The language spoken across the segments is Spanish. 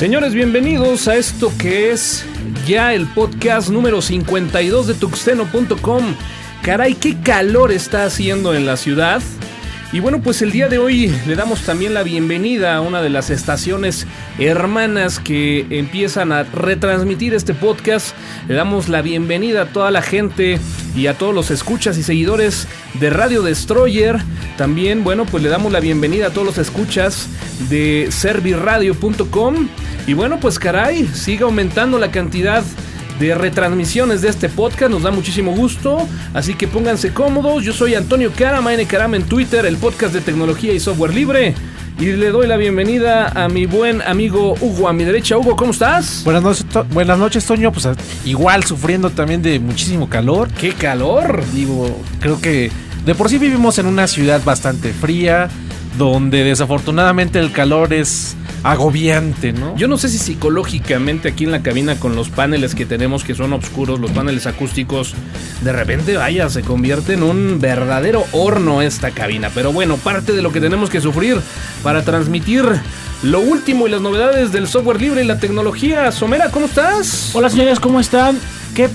Señores, bienvenidos a esto que es ya el podcast número 52 de tuxteno.com. Caray, qué calor está haciendo en la ciudad. Y bueno, pues el día de hoy le damos también la bienvenida a una de las estaciones hermanas que empiezan a retransmitir este podcast. Le damos la bienvenida a toda la gente y a todos los escuchas y seguidores de Radio Destroyer. También, bueno, pues le damos la bienvenida a todos los escuchas de serviradio.com. Y bueno, pues caray, sigue aumentando la cantidad de retransmisiones de este podcast. Nos da muchísimo gusto. Así que pónganse cómodos. Yo soy Antonio Carama, N Carama en Twitter, el podcast de tecnología y software libre. Y le doy la bienvenida a mi buen amigo Hugo a mi derecha. Hugo, ¿cómo estás? Buenas noches, buenas noches Toño. Pues igual sufriendo también de muchísimo calor. ¡Qué calor! Digo, creo que de por sí vivimos en una ciudad bastante fría, donde desafortunadamente el calor es agobiante, ¿no? Yo no sé si psicológicamente aquí en la cabina con los paneles que tenemos que son oscuros, los paneles acústicos, de repente, vaya, se convierte en un verdadero horno esta cabina. Pero bueno, parte de lo que tenemos que sufrir para transmitir lo último y las novedades del software libre y la tecnología. Somera, ¿cómo estás? Hola señores, ¿cómo están? Qué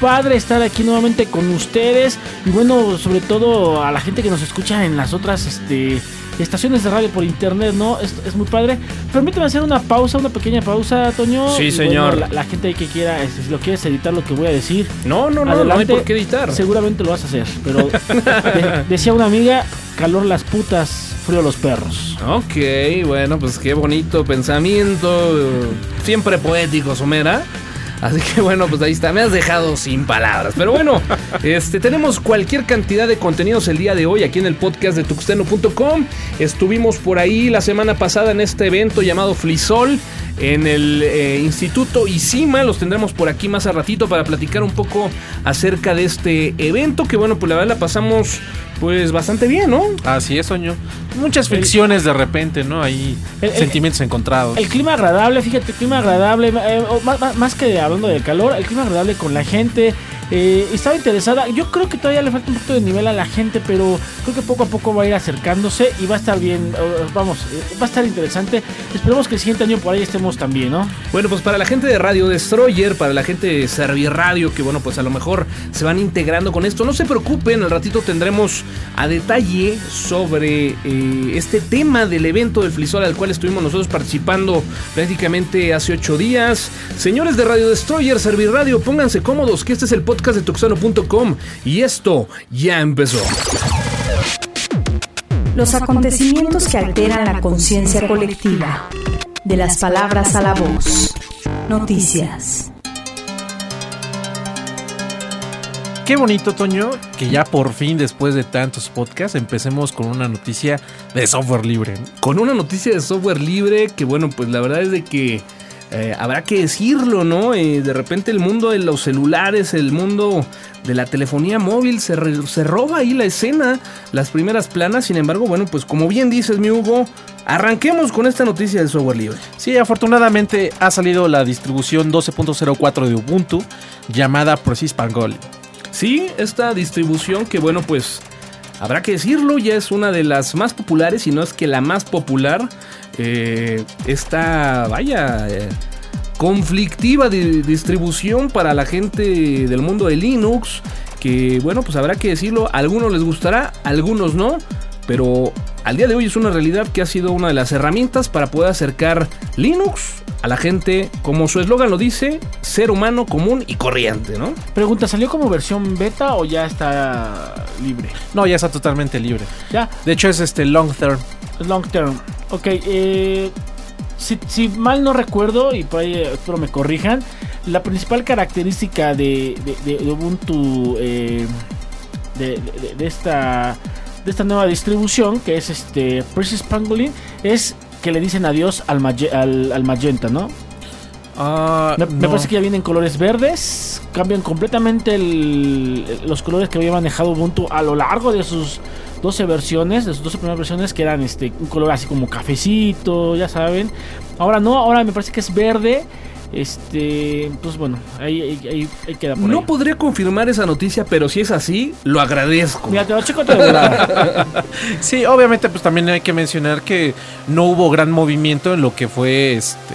padre estar aquí nuevamente con ustedes y bueno, sobre todo a la gente que nos escucha en las otras este estaciones de radio por internet, ¿no? Es, es muy padre. Permíteme hacer una pausa, una pequeña pausa, Toño. Sí, señor. la, la, gente que quiera, este, si lo quieres editar lo que voy a decir. No, no, no, Adelante, no hay por qué editar. Seguramente lo vas a hacer, pero de, decía una amiga, calor las putas, frío los perros. Ok, bueno, pues qué bonito pensamiento, siempre poético, Somera. Así que bueno, pues ahí está, me has dejado sin palabras. Pero bueno, este tenemos cualquier cantidad de contenidos el día de hoy aquí en el podcast de tuxteno.com. Estuvimos por ahí la semana pasada en este evento llamado Flisol en el eh, Instituto ICIMA. Los tendremos por aquí más a ratito para platicar un poco acerca de este evento. Que bueno, pues la verdad la pasamos pues bastante bien, ¿no? Así es, Soño. Muchas fricciones de repente, ¿no? Ahí el, sentimientos el, encontrados. El clima agradable, fíjate, el clima agradable, eh, más, más, que hablando del calor, el clima agradable con la gente. Eh, estaba interesada. Yo creo que todavía le falta un poquito de nivel a la gente, pero creo que poco a poco va a ir acercándose y va a estar bien. Vamos, va a estar interesante. Esperemos que el siguiente año por ahí estemos también, ¿no? Bueno, pues para la gente de Radio Destroyer, para la gente de Serviradio, que bueno, pues a lo mejor se van integrando con esto, no se preocupen, al ratito tendremos a detalle sobre eh, este tema del evento del Flisol al cual estuvimos nosotros participando prácticamente hace ocho días. Señores de Radio Destroyer, Serviradio, pónganse cómodos, que este es el podcast de tuxano.com y esto ya empezó. Los acontecimientos que alteran la conciencia colectiva. De las palabras a la voz. Noticias. Qué bonito, Toño, que ya por fin, después de tantos podcasts, empecemos con una noticia de software libre. Con una noticia de software libre que, bueno, pues la verdad es de que eh, habrá que decirlo, ¿no? Eh, de repente el mundo de los celulares, el mundo de la telefonía móvil se, se, roba ahí la escena, las primeras planas. Sin embargo, bueno, pues como bien dices, mi Hugo, arranquemos con esta noticia del software libre. Sí, afortunadamente ha salido la distribución 12.04 de Ubuntu llamada Precis Pangol. Sí, esta distribución que, bueno, pues habrá que decirlo, ya es una de las más populares, y no es que la más popular eh, esta, vaya, eh, conflictiva de distribución para la gente del mundo de Linux, que bueno, pues habrá que decirlo, a algunos les gustará, a algunos no, pero al día de hoy es una realidad que ha sido una de las herramientas para poder acercar Linux a la gente, como su eslogan lo dice, ser humano común y corriente, ¿no? Pregunta, ¿salió como versión beta o ya está libre? No, ya está totalmente libre. Ya. De hecho es este long term. Long term. Ok, eh, si, si, mal no recuerdo, y por ahí espero me corrijan, la principal característica de, de, de Ubuntu, eh, de, de, esta, de esta nueva distribución, que es este Precious Pangolin, es que le dicen adiós al, al, al magenta, ¿no? Uh, me, no. me, parece que ya vienen colores verdes. Cambian completamente el, los colores que había manejado Ubuntu a lo largo de sus 12 versiones, de sus 12 primeras versiones, que eran este un color así como cafecito, ya saben. Ahora no, ahora me parece que es verde. Este, pues bueno, ahí, ahí, queda por No ahí. podría confirmar esa noticia, pero si es así, lo agradezco. Mira, te lo checo te. Sí, obviamente pues también hay que mencionar que no hubo gran movimiento en lo que fue este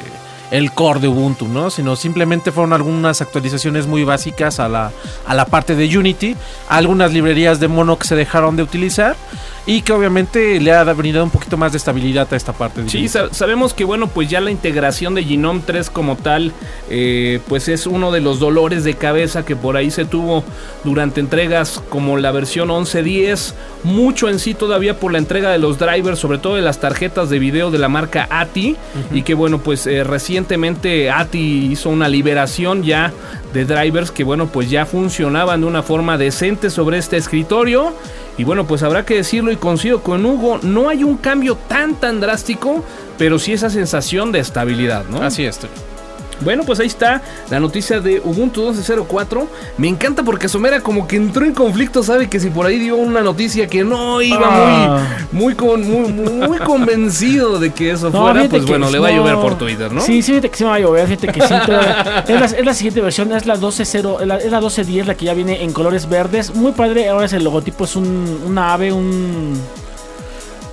el core de Ubuntu, ¿no? Sino simplemente fueron algunas actualizaciones muy básicas a la, a la parte de Unity, algunas librerías de mono que se dejaron de utilizar y que obviamente le ha venido un poquito más de estabilidad a esta parte. Sí, sabemos que bueno, pues ya la integración de Genome 3 como tal, eh, pues es uno de los dolores de cabeza que por ahí se tuvo durante entregas como la versión 11.10, mucho en sí todavía por la entrega de los drivers, sobre todo de las tarjetas de video de la marca ATI, y que bueno, pues eh, recientemente ATI hizo una liberación ya de drivers que bueno, pues ya funcionaban de una forma decente sobre este escritorio. Y bueno, pues habrá que decirlo y coincido con Hugo, no hay un cambio tan tan drástico, pero sí esa sensación de estabilidad, ¿no? Así es. Bueno, pues ahí está la noticia de Ubuntu 12.04. Me encanta porque Somera como que entró en conflicto, sabe que si por ahí dio una noticia que no iba Ah. muy, muy, con- muy, muy convencido de que eso No, fuera, pues bueno, le va a llover por Twitter, ¿no? Sí, sí, fíjate que sí me va a llover, fíjate que sí. todavía- es, la, es la siguiente versión, es la 12.0, es la, es la 12.10, la que ya viene en colores verdes. Muy padre, ahora es el logotipo, es un, una ave, un...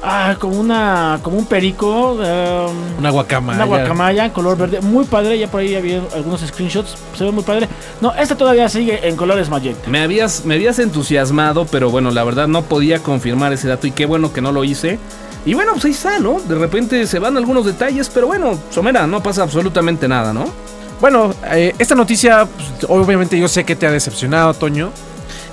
Ah, como una, como un perico. um, Una guacamaya. Una guacamaya en color verde, muy padre. Ya por ahí había algunos screenshots, se ve muy padre. No, esta todavía sigue en colores magenta. Me habías, me habías entusiasmado, pero bueno, la verdad no podía confirmar ese dato y qué bueno que no lo hice. Y bueno, pues ahí está, ¿no? De repente se van algunos detalles, pero bueno, Somera, no pasa absolutamente nada, ¿no? Bueno, eh, esta noticia, pues, obviamente yo sé que te ha decepcionado, Toño.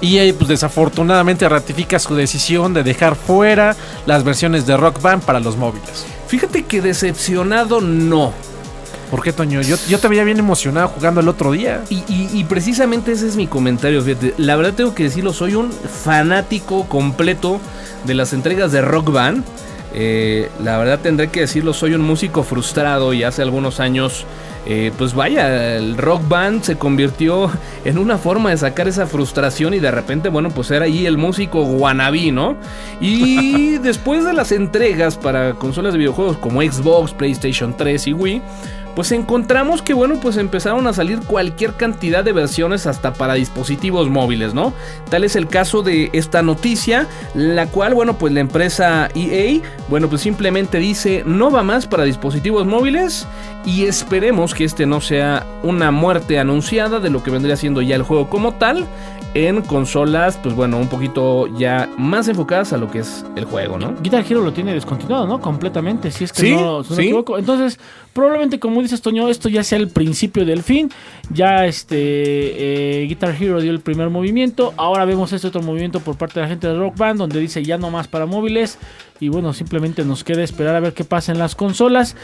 EA, pues desafortunadamente ratifica su decisión de dejar fuera las versiones de Rock Band para los móviles. Fíjate que decepcionado no. ¿Por qué, Toño? Yo, yo te veía bien emocionado jugando el otro día. Y, y- y precisamente ese es mi comentario, fíjate. La verdad tengo que decirlo, soy un fanático completo de las entregas de Rock Band. Eh, la verdad tendré que decirlo, soy un músico frustrado y hace algunos años, eh, pues vaya, el Rock Band se convirtió en una forma de sacar esa frustración y de repente, bueno, pues era ahí el músico wannabe, ¿no? Y después de las entregas para consolas de videojuegos como Xbox, PlayStation 3 y Wii, pues encontramos que bueno, pues empezaron a salir cualquier cantidad de versiones hasta para dispositivos móviles, ¿no? Tal es el caso de esta noticia, la cual, bueno, pues la empresa EA, bueno, pues simplemente dice, no va más para dispositivos móviles y esperemos que este no sea una muerte anunciada de lo que vendría siendo ya el juego como tal en consolas, pues bueno, un poquito ya más enfocadas a lo que es el juego, ¿no? Guitar Hero lo tiene descontinuado, ¿no? Completamente, si es que Sí, no, si no me equivoco. Entonces, probablemente, como dices, Toño, esto ya sea el principio del fin. Ya este eh, Guitar Hero dio el primer movimiento. Ahora vemos este otro movimiento por parte de la gente de Rock Band, donde dice ya no más para móviles. Y bueno, simplemente nos queda esperar a ver qué pasa en las consolas.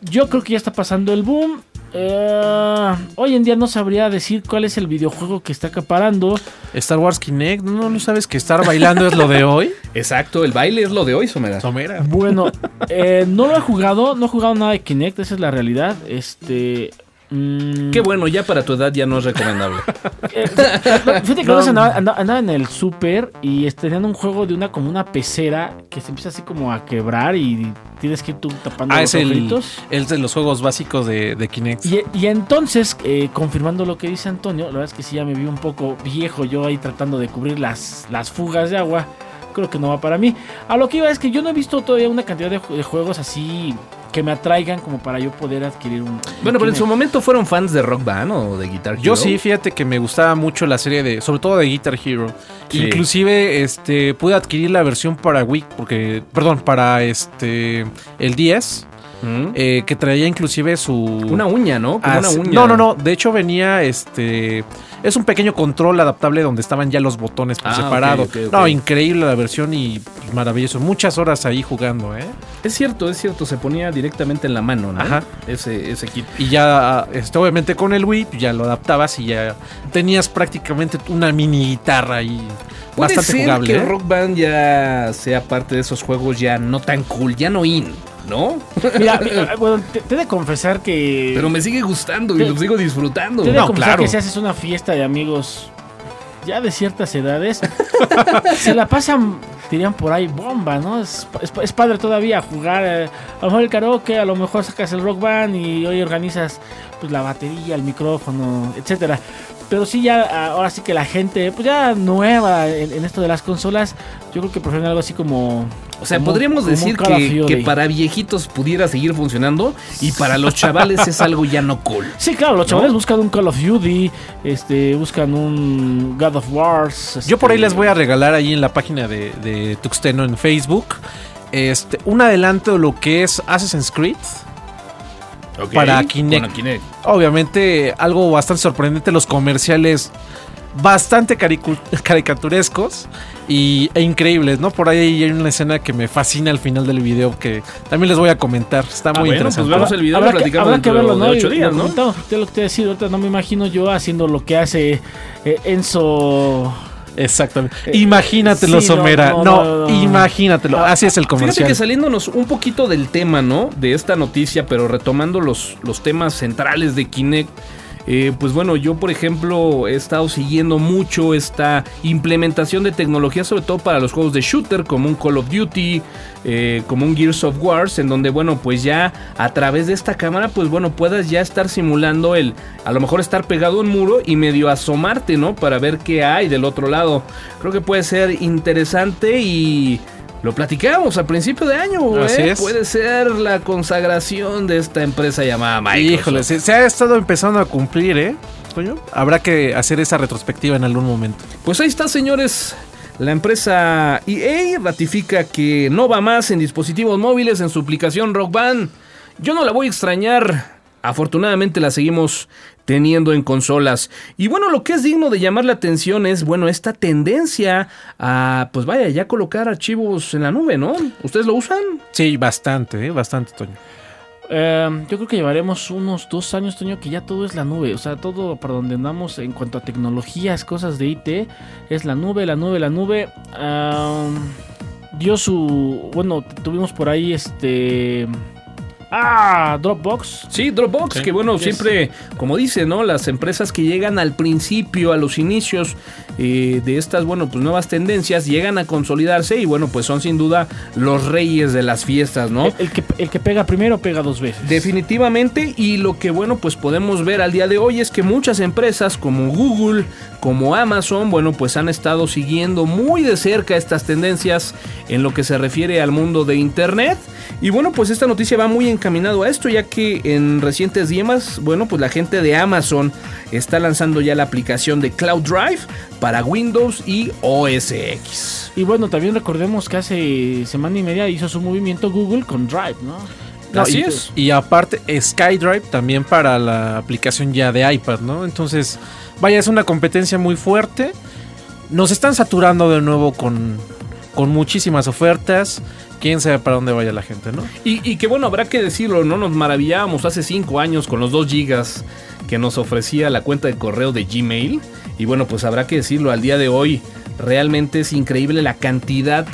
Yo creo que ya está pasando el boom. Eh, hoy en día no sabría decir cuál es el videojuego que está acaparando. Star Wars Kinect, ¿no lo sabes que estar bailando es lo de hoy? Exacto, el baile es lo de hoy, Somera. Somera. Bueno, eh, no lo he jugado, no he jugado nada de Kinect, esa es la realidad. Este. Mm, Qué bueno, ya para tu edad ya no es recomendable. eh, fíjate que vez andaba, andaba- andaba en el súper y tenían un juego de una como una pecera que se empieza así como a quebrar y tienes que ir tú tapando Ah, los es el, de los juegos básicos de, de Kinect. Y, y entonces, eh, confirmando lo que dice Antonio, la verdad es que sí ya me vi un poco viejo yo ahí tratando de cubrir las, las fugas de agua. Creo que no va para mí. A lo que iba es que yo no he visto todavía una cantidad de, ju- de juegos así que me atraigan como para yo poder adquirir un... Bueno, pero en su momento fueron fans de Rock Band o de Guitar Hero. Yo sí, fíjate que me gustaba mucho la serie de, sobre todo de Guitar Hero. Sí. Inclusive, este, pude adquirir la versión para Wii, porque, perdón, para este, el 10, ¿Mm? eh, que traía inclusive su... Una uña, ¿no? Como una uña. No, no, no. De hecho venía este. Es un pequeño control adaptable donde estaban ya los botones por Ah, separado. No, increíble la versión y maravilloso. Muchas horas ahí jugando, ¿eh? Es cierto, es cierto, se ponía directamente en la mano, ¿no? Ajá. Ese, ese kit. Y ya, este, obviamente con el Wii, pues, ya lo adaptabas y ya tenías prácticamente una mini guitarra ahí. Puede Bastante ser jugable. que ¿eh? Rock Band ya sea parte de esos juegos ya no tan cool, ya no in, ¿no? Mira, mira, bueno, te, te he de confesar que... Pero me sigue gustando y lo sigo disfrutando. te he de No, confesar claro. que si haces una fiesta de amigos ya de ciertas edades, se la pasan... dirían por ahí bomba, ¿no? Es padre todavía jugar, eh, a lo mejor el karaoke, a lo mejor sacas el rock band y hoy organizas pues la batería, el micrófono, etcétera. Pero sí ya, ah, ahora sí que la gente, pues ya nueva en, en esto de las consolas, yo creo que prefieren algo así como... O sea, como- podríamos decir que para viejitos pudiera seguir funcionando y para los chavales es algo ya no cool. Sí, claro, los chavales buscan un Call of Duty, este, buscan un God of Wars. Yo por ahí este, les voy a regalar ahí en la página de, de Tuxteno en Facebook este, un adelanto de lo que es Assassin's Creed. Para Kinect. Bueno, Kinect. Obviamente algo bastante sorprendente, los comerciales bastante caricaturescos y, e increíbles, ¿no? Por ahí hay una escena que me fascina al final del video que también les voy a comentar. Está Ah, muy bueno, interesante. pues vemos el video y que, platicamos habrá que dentro verlo, ¿no? de ocho días, lo ¿no? usted lo que te decir, ahorita no me imagino yo haciendo lo que hace eh, Enzo. Exactamente. Eh, Imagínatelo, sí, Somera. no, No, no, no. imagínatelo. Así es el Fíjate comercial. que saliéndonos un poquito del tema, ¿no? De esta noticia, pero retomando los, los temas centrales de Kinect. Eh, pues bueno, yo por ejemplo he estado siguiendo mucho esta implementación de tecnología, sobre todo para los juegos de shooter, como un Call of Duty, eh, como un Gears of Wars, en donde bueno, pues ya a través de esta cámara, pues bueno, puedas ya estar simulando el, a lo mejor estar pegado a un muro y medio asomarte, ¿no? Para ver qué hay del otro lado. Creo que puede ser interesante y... Lo platicamos al principio de año, Así ¿eh? es. Puede ser la consagración de esta empresa llamada Microsoft. Híjole, se, se ha estado empezando a cumplir, ¿eh? Toño? Habrá que hacer esa retrospectiva en algún momento. Pues ahí está, señores. La empresa EA ratifica que no va más en dispositivos móviles en su aplicación Rock Band. Yo no la voy a extrañar. Afortunadamente la seguimos teniendo en consolas. Y bueno, lo que es digno de llamar la atención es, bueno, esta tendencia a, pues vaya, ya colocar archivos en la nube, ¿no? ¿Ustedes lo usan? Sí, bastante, ¿eh? Bastante, Toño. Eh, yo creo que llevaremos unos dos años, Toño, que ya todo es la nube. O sea, todo para donde andamos en cuanto a tecnologías, cosas de IT, es la nube, la nube, la nube. Am, dio su. Bueno, tuvimos por ahí este. Ah, Dropbox. Sí, Dropbox, Sí. que bueno, Yes. siempre, como dice, ¿no? Las empresas que llegan al principio, a los inicios eh, de estas, bueno, pues nuevas tendencias, llegan a consolidarse y bueno, pues son sin duda los reyes de las fiestas, ¿no? El, el que, el que pega primero pega dos veces. Definitivamente, y lo que bueno, pues podemos ver al día de hoy es que muchas empresas como Google, como Amazon, bueno, pues han estado siguiendo muy de cerca estas tendencias en lo que se refiere al mundo de Internet. Y bueno, pues esta noticia va muy encaminado a esto, ya que en recientes días, bueno, pues la gente de Amazon está lanzando ya la aplicación de Cloud Drive para Windows y OS X. Y bueno, también recordemos que hace semana y media hizo su movimiento Google con Drive, ¿no? No, Así y, es. Y aparte, SkyDrive también para la aplicación ya de iPad, ¿no? Entonces, vaya, es una competencia muy fuerte. Nos están saturando de nuevo con, con muchísimas ofertas. Quién sabe para dónde vaya la gente, ¿no? Y, que bueno, habrá que decirlo, ¿no? Nos maravillábamos hace 5 años con los 2 gigas que nos ofrecía la cuenta de correo de Gmail. Y bueno, pues habrá que decirlo, al día de hoy realmente es increíble la cantidad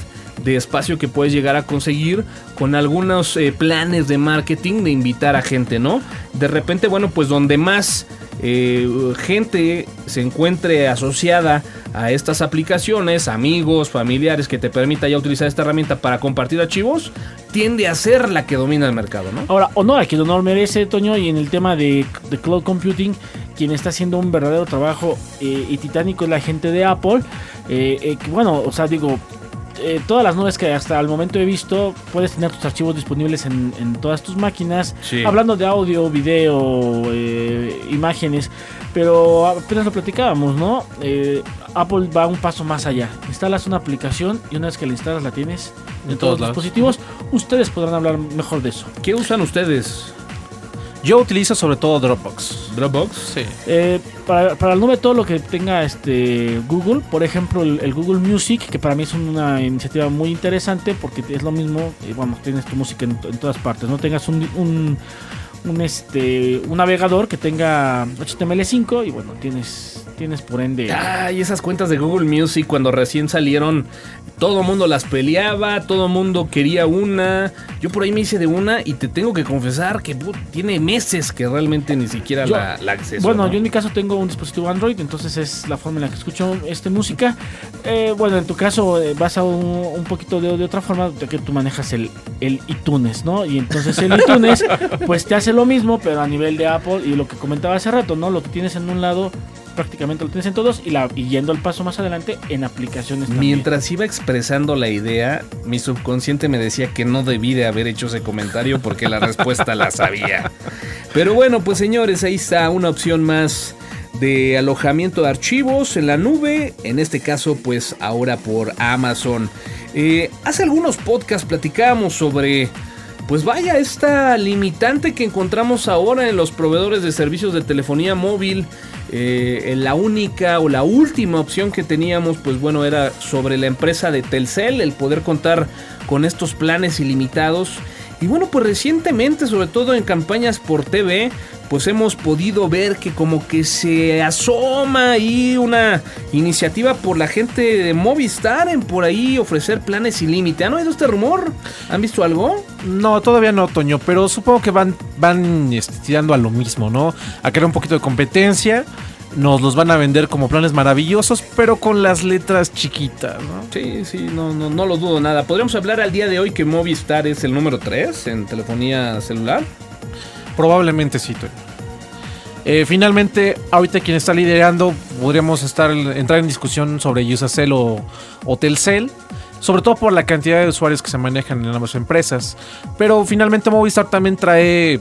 de espacio que puedes llegar a conseguir con algunos eh, planes de marketing de invitar a gente, ¿no? De repente, bueno, pues donde más eh, gente se encuentre asociada a estas aplicaciones, amigos, familiares que te permita ya utilizar esta herramienta para compartir archivos, tiende a ser la que domina el mercado, ¿no? Ahora, honor a quien honor merece, Toño, y en el tema de, de cloud computing, quien está haciendo un verdadero trabajo eh, y titánico es la gente de Apple. Eh, eh, que, bueno, o sea, digo, eh, todas las nubes que hasta el momento he visto, puedes tener tus archivos disponibles en, en todas tus máquinas. Sí. Hablando de audio, video, eh, imágenes, pero apenas lo platicábamos, ¿no? Eh, Apple va un paso más allá. Instalas una aplicación y una vez que la instalas la tienes en, En todos todos los lados. dispositivos. Ustedes podrán hablar mejor de eso. ¿Qué usan ustedes? Yo utilizo sobre todo Dropbox. ¿Dropbox? Sí. Eh, para, para la nube todo lo que tenga este Google, por ejemplo el, el Google Music, que para mí es una iniciativa muy interesante porque es lo mismo, eh, bueno, tienes tu música en, en todas partes, no tengas un, un, un este un navegador que tenga HTML5 y bueno, tienes tienes por ende Ay, esas cuentas de Google Music cuando recién salieron, todo mundo las peleaba, todo mundo quería una. Yo por ahí me hice de una y te tengo que confesar que put, tiene meses que realmente ni siquiera Yo- la, la acceso. Bueno, ¿no? yo en mi caso tengo un dispositivo Android, entonces es la forma en la que escucho este música. Eh, bueno, en tu caso eh, vas a un, un poquito de, de otra forma, de que tú manejas el, el iTunes, ¿no? Y entonces el iTunes, pues te hace lo mismo, pero a nivel de Apple y lo que comentaba hace rato, ¿no? Lo que tienes en un lado prácticamente lo tienes en todos y, la, yendo al paso más adelante en aplicaciones. Mientras iba expresando la idea, mi subconsciente me decía que no debí de haber hecho ese comentario porque la respuesta la sabía. Pero bueno, pues señores, ahí está una opción más de alojamiento de archivos en la nube, en este caso pues ahora por Amazon. Eh, hace algunos podcasts platicábamos sobre pues vaya, esta limitante que encontramos ahora en los proveedores de servicios de telefonía móvil, eh, la única o la última opción que teníamos, pues bueno, era sobre la empresa de Telcel, el poder contar con estos planes ilimitados. Y bueno, pues recientemente, sobre todo en campañas por TV, pues hemos podido ver que como que se asoma ahí una iniciativa por la gente de Movistar en por ahí ofrecer planes sin límite. ¿Han oído este rumor? ¿Han visto algo? No, todavía no, Toño, pero supongo que van, van este, tirando a lo mismo, ¿no? A crear un poquito de competencia. Nos los van a vender como planes maravillosos, pero con las letras chiquitas, ¿no? Sí, sí, no, no, no lo dudo nada. Podríamos hablar al día de hoy que Movistar es el número 3 en telefonía celular. Probablemente sí, Toño. Eh, finalmente, ahorita quien está liderando, podríamos estar entrar en discusión sobre Usacell o, o Telcel, sobre todo por la cantidad de usuarios que se manejan en ambas empresas. Pero finalmente Movistar también trae,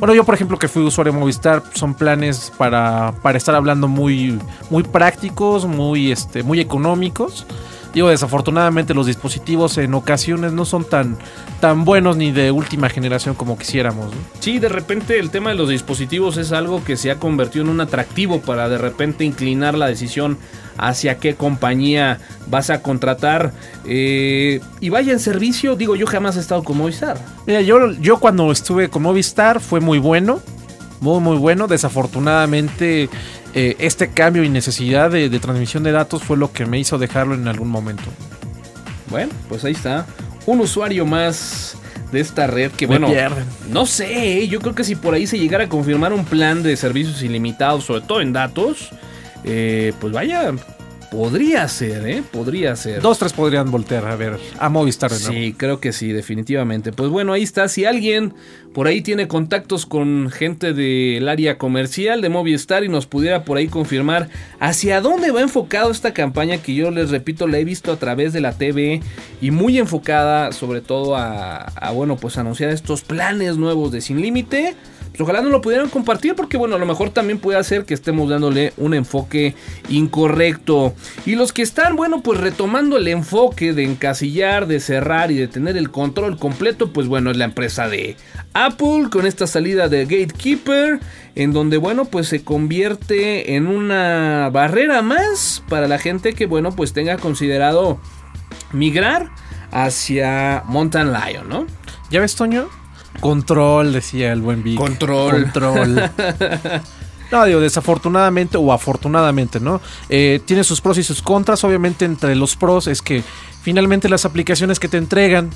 bueno, yo por ejemplo que fui usuario de Movistar, son planes para, para estar hablando muy, muy prácticos, muy, este, muy económicos. Digo, desafortunadamente los dispositivos en ocasiones no son tan, tan buenos ni de última generación como quisiéramos. ¿no? Sí, de repente el tema de los dispositivos es algo que se ha convertido en un atractivo para de repente inclinar la decisión hacia qué compañía vas a contratar. Eh, y vaya en servicio, digo, yo jamás he estado con Movistar. Mira, yo, yo cuando estuve con Movistar fue muy bueno. Muy, muy bueno. Desafortunadamente, eh, este cambio y necesidad de, de transmisión de datos fue lo que me hizo dejarlo en algún momento. Bueno, pues ahí está. Un usuario más de esta red que, Me bueno, pierden. no sé, ¿eh? yo creo que si por ahí se llegara a confirmar un plan de servicios ilimitados, sobre todo en datos, eh, pues vaya, podría ser, ¿eh? Podría ser. Dos, tres podrían voltear a ver a Movistar nuevo. Sí, creo que sí, definitivamente. Pues bueno, ahí está. Si alguien por ahí tiene contactos con gente del área comercial de Movistar y nos pudiera por ahí confirmar hacia dónde va enfocado esta campaña que yo les repito la he visto a través de la TV y muy enfocada sobre todo a, a, bueno pues anunciar estos planes nuevos de sin límite. Ojalá no lo pudieran compartir porque bueno, a lo mejor también puede hacer que estemos dándole un enfoque incorrecto. Y los que están, bueno, pues retomando el enfoque de encasillar, de cerrar y de tener el control completo, pues bueno, es la empresa de Apple con esta salida de Gatekeeper, en donde bueno, pues se convierte en una barrera más para la gente que bueno, pues tenga considerado migrar hacia Mountain Lion, ¿no? ¿Ya ves, Toño? Control, decía el buen Vic. Control. Control. No, digo, desafortunadamente o afortunadamente, ¿no? Eh, tiene sus pros y sus contras. Obviamente, entre los pros es que finalmente las aplicaciones que te entregan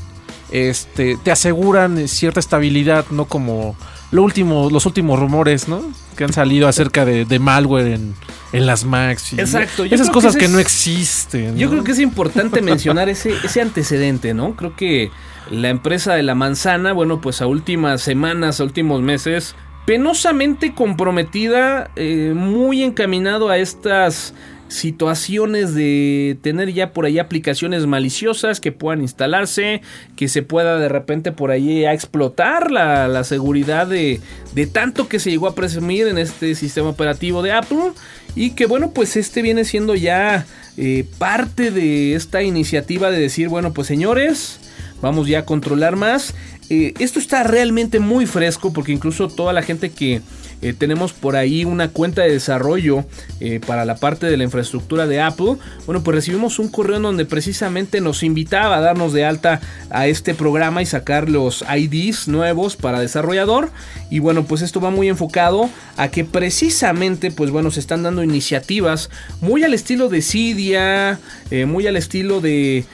este, te aseguran cierta estabilidad, no como lo último, los últimos rumores, ¿no? Que han salido acerca de, de malware en, en las Macs. y Exacto, yo Esas que cosas que, es- no existen. Yo ¿no? creo que es importante mencionar ese, ese antecedente, ¿no? Creo que la empresa de la manzana, bueno, pues a últimas semanas, a últimos meses, penosamente comprometida, eh, muy encaminado a estas situaciones de tener ya por ahí aplicaciones maliciosas que puedan instalarse, que se pueda de repente por ahí a explotar la, la seguridad de, de tanto que se llegó a presumir en este sistema operativo de Apple y que bueno pues este viene siendo ya eh, parte de esta iniciativa de decir bueno pues señores vamos ya a controlar más. Eh, esto está realmente muy fresco porque incluso toda la gente que eh, tenemos por ahí una cuenta de desarrollo eh, para la parte de la infraestructura de Apple. Bueno, pues recibimos un correo en donde precisamente nos invitaba a darnos de alta a este programa y sacar los IDs nuevos para desarrollador. Y bueno, pues esto va muy enfocado a que precisamente, pues bueno, se están dando iniciativas muy al estilo de Cydia, eh, muy al estilo de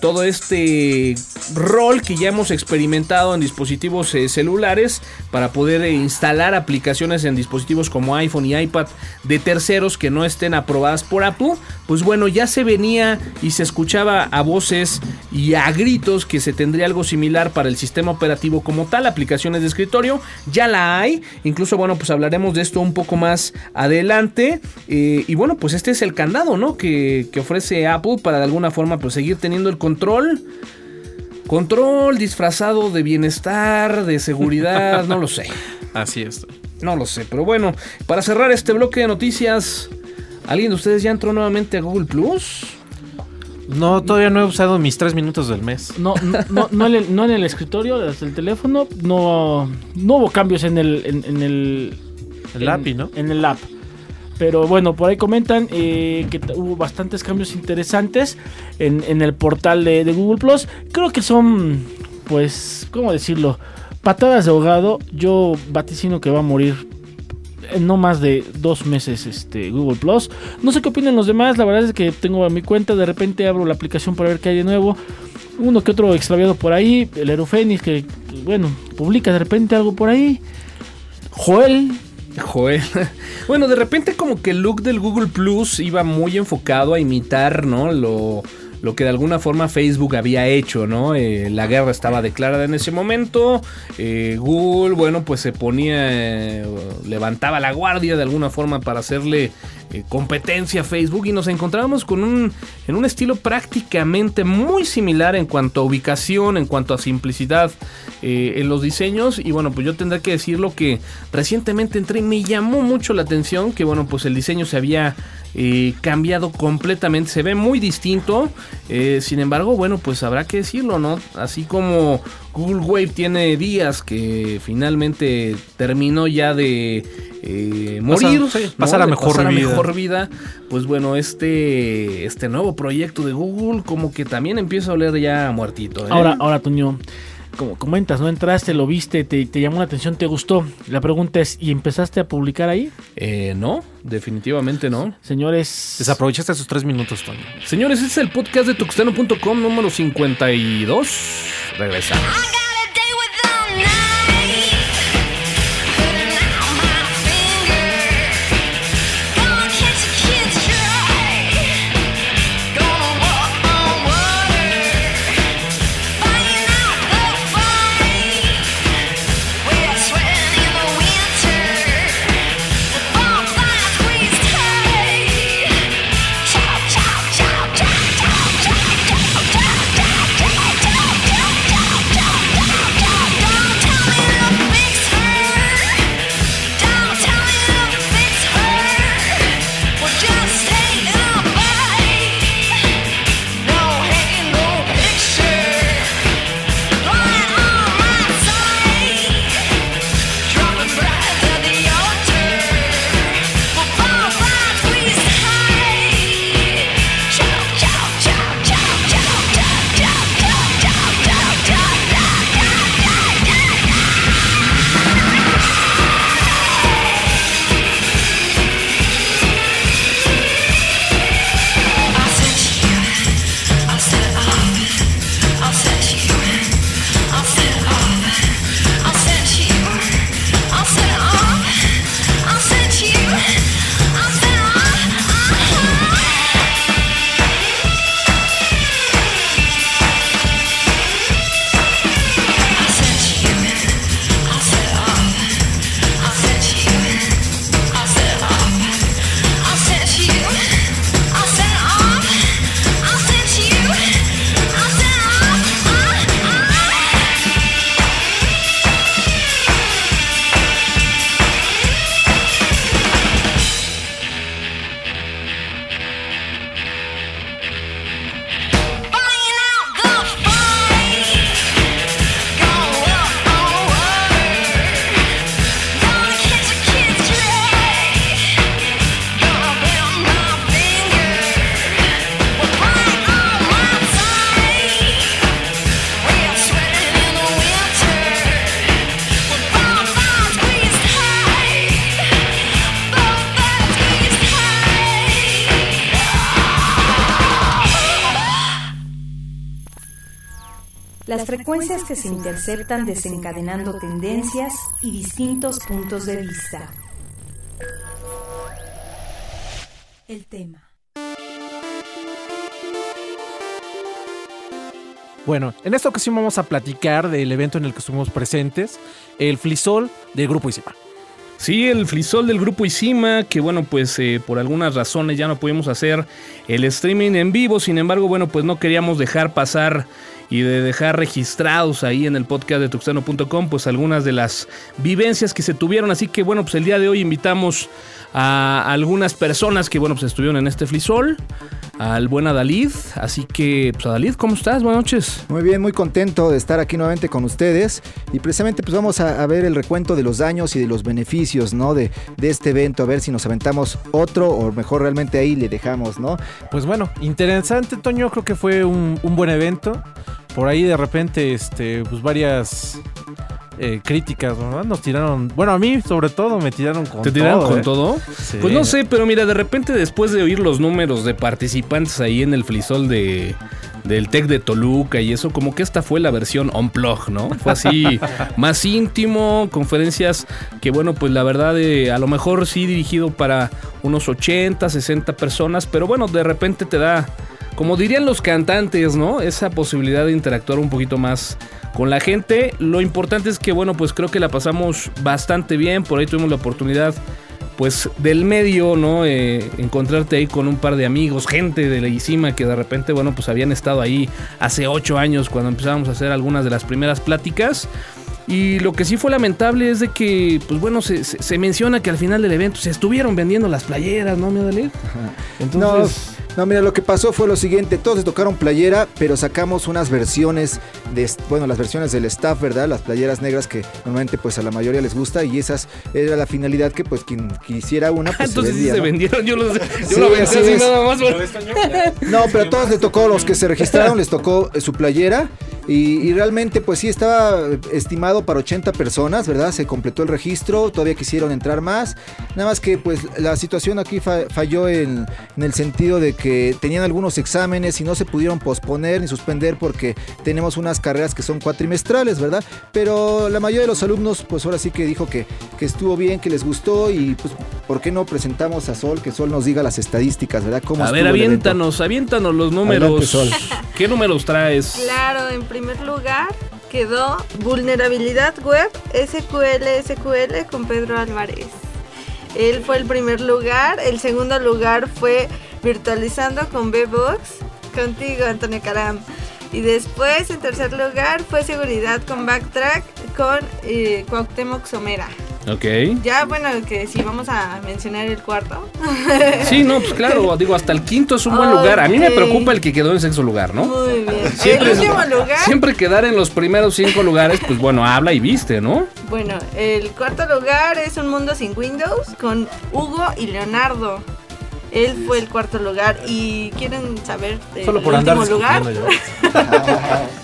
todo este rol que ya hemos experimentado en dispositivos celulares para poder instalar aplicaciones en dispositivos como iPhone y iPad de terceros que no estén aprobadas por Apple, pues bueno, ya se venía y se escuchaba a voces y a gritos que se tendría algo similar para el sistema operativo como tal, aplicaciones de escritorio, ya la hay, incluso bueno, pues hablaremos de esto un poco más adelante, eh, y bueno, pues este es el candado, ¿no? Que, que ofrece Apple para de alguna forma pues seguir teniendo el control. Control disfrazado de bienestar, de seguridad, no lo sé. Así es. No lo sé, pero bueno, para cerrar este bloque de noticias, ¿alguien de ustedes ya entró nuevamente a Google Plus? No, todavía no he usado mis tres minutos del mes. No, no, no, en, el, no en el escritorio, desde el teléfono, no, no hubo cambios en el... En, el, el API, ¿no? En el app. Pero bueno, por ahí comentan eh, que hubo bastantes cambios interesantes en, el portal de, Google Plus. Creo que son, pues, ¿cómo decirlo? Patadas de ahogado. Yo vaticino que va a morir en no más de dos meses este Google Plus. No sé qué opinan los demás. La verdad es que tengo a mi cuenta. De repente abro la aplicación para ver qué hay de nuevo. Uno que otro extraviado por ahí. El Aerofenix que, bueno, publica de repente algo por ahí. Joel, Joel. Bueno, de repente como que el look del Google Plus iba muy enfocado a imitar, ¿no? Lo, lo que de alguna forma Facebook había hecho, ¿no? Eh, la guerra estaba declarada en ese momento. Eh, Google, bueno, pues se ponía, eh, levantaba la guardia de alguna forma para hacerle competencia a Facebook y nos encontrábamos con un, en un estilo prácticamente muy similar en cuanto a ubicación, en cuanto a simplicidad en los diseños. Y bueno, pues yo tendré que decirlo que recientemente entré y me llamó mucho la atención que, bueno, pues el diseño se había cambiado completamente, se ve muy distinto. Eh, sin embargo, bueno, pues habrá que decirlo, ¿no? Así como Google Wave tiene días que finalmente terminó ya de eh, morir, pasar, a, mejor vida. mejor vida. Pues bueno, este, este nuevo proyecto de Google como que también empieza a oler ya muertito. ¿eh? Ahora, ahora, Toño como comentas, ¿no? Entraste, lo viste, te, llamó la atención, te gustó. La pregunta es, ¿y empezaste a publicar ahí? Eh, no, definitivamente no. Señores... Desaprovechaste esos tres minutos, Tony. Señores, este es el podcast de tuxteno.com número 52. Regresamos. Las frecuencias que se interceptan desencadenando tendencias y distintos puntos de vista. El tema. Bueno, en esta ocasión vamos a platicar del evento en el que estuvimos presentes, el Flisol del Grupo Isima. Sí, el frisol del grupo Isima, que bueno, pues eh, por algunas razones ya no pudimos hacer el streaming en vivo, sin embargo, bueno, pues no queríamos dejar pasar y de dejar registrados ahí en el podcast de tuxteno.com pues algunas de las vivencias que se tuvieron, así que bueno, pues el día de hoy invitamos a algunas personas que bueno, pues estuvieron en este flisol, al buen Adalid, así que pues Adalid, ¿cómo estás? Buenas noches. Muy bien, muy contento de estar aquí nuevamente con ustedes y precisamente pues vamos a, ver el recuento de los daños y de los beneficios, ¿no? De, de, este evento, a ver si nos aventamos otro o mejor realmente ahí le dejamos, ¿no? Pues bueno, interesante, Toño, creo que fue un, un buen evento. Por ahí de repente, este, pues varias eh, críticas, ¿verdad? Nos tiraron, bueno, a mí sobre todo me tiraron con todo. ¿Te tiraron con ¿eh? todo? Pues no sé, pero mira, de repente después de oír los números de participantes ahí en el flisol de, del Tec de Toluca y eso, como que esta fue la versión on-plug, ¿no? Fue así más íntimo, conferencias que bueno, pues la verdad eh, a lo mejor sí dirigido para unos 80, 60 personas, pero bueno, de repente te da como dirían los cantantes, ¿no? Esa posibilidad de interactuar un poquito más con la gente. Lo importante es que, bueno, pues creo que la pasamos bastante bien. Por ahí tuvimos la oportunidad, pues, del medio, ¿no? Eh, encontrarte ahí con un par de amigos, gente de la ICIMA que de repente, bueno, pues habían estado ahí hace ocho años cuando empezábamos a hacer algunas de las primeras pláticas. Y lo que sí fue lamentable es de que, pues bueno, se, menciona que al final del evento se estuvieron vendiendo las playeras, ¿no, me Entonces... No, mira, lo que pasó fue lo siguiente, todos se tocaron playera, pero sacamos unas versiones de, bueno, las versiones del staff, ¿verdad? Las playeras negras que normalmente pues a la mayoría les gusta y esas era la finalidad que pues quien quisiera una pues Entonces se, se vendieron, yo, los, yo lo vendí así nada más. No, pero a todos les tocó, los que se registraron les tocó eh, su playera y, realmente pues sí estaba estimado para 80 personas, ¿verdad? Se completó el registro, todavía quisieron entrar más, nada más que pues la situación aquí falló en, en el sentido de que tenían algunos exámenes y no se pudieron posponer ni suspender porque tenemos unas carreras que son cuatrimestrales, ¿verdad? Pero la mayoría de los alumnos, pues ahora sí que dijo que, que estuvo bien, que les gustó y pues, ¿por qué no presentamos a Sol? Que Sol nos diga las estadísticas, ¿verdad? ¿Cómo a ver, aviéntanos, aviéntanos los números. Sol. ¿Qué números traes? Claro, en primer lugar quedó vulnerabilidad web SQL SQL con Pedro Álvarez. Él fue el primer lugar. El segundo lugar fue Virtualizando con B-Box. Contigo, Antonio Caram. Y después, en tercer lugar, fue Seguridad con Backtrack con eh, Cuauhtémoc Somera. Ok. Ya, bueno, que si vamos a mencionar el cuarto. Sí, no, pues claro, digo, hasta el quinto es un buen lugar. A mí me preocupa el que quedó en sexto lugar, ¿no? Muy bien. Siempre, el último lugar. Siempre quedar en los primeros cinco lugares, pues bueno, habla y viste, ¿no? Bueno, el cuarto lugar es Un Mundo Sin Windows con Hugo y Leonardo. Él fue el cuarto lugar. ¿Y quieren saber del Solo por último lugar?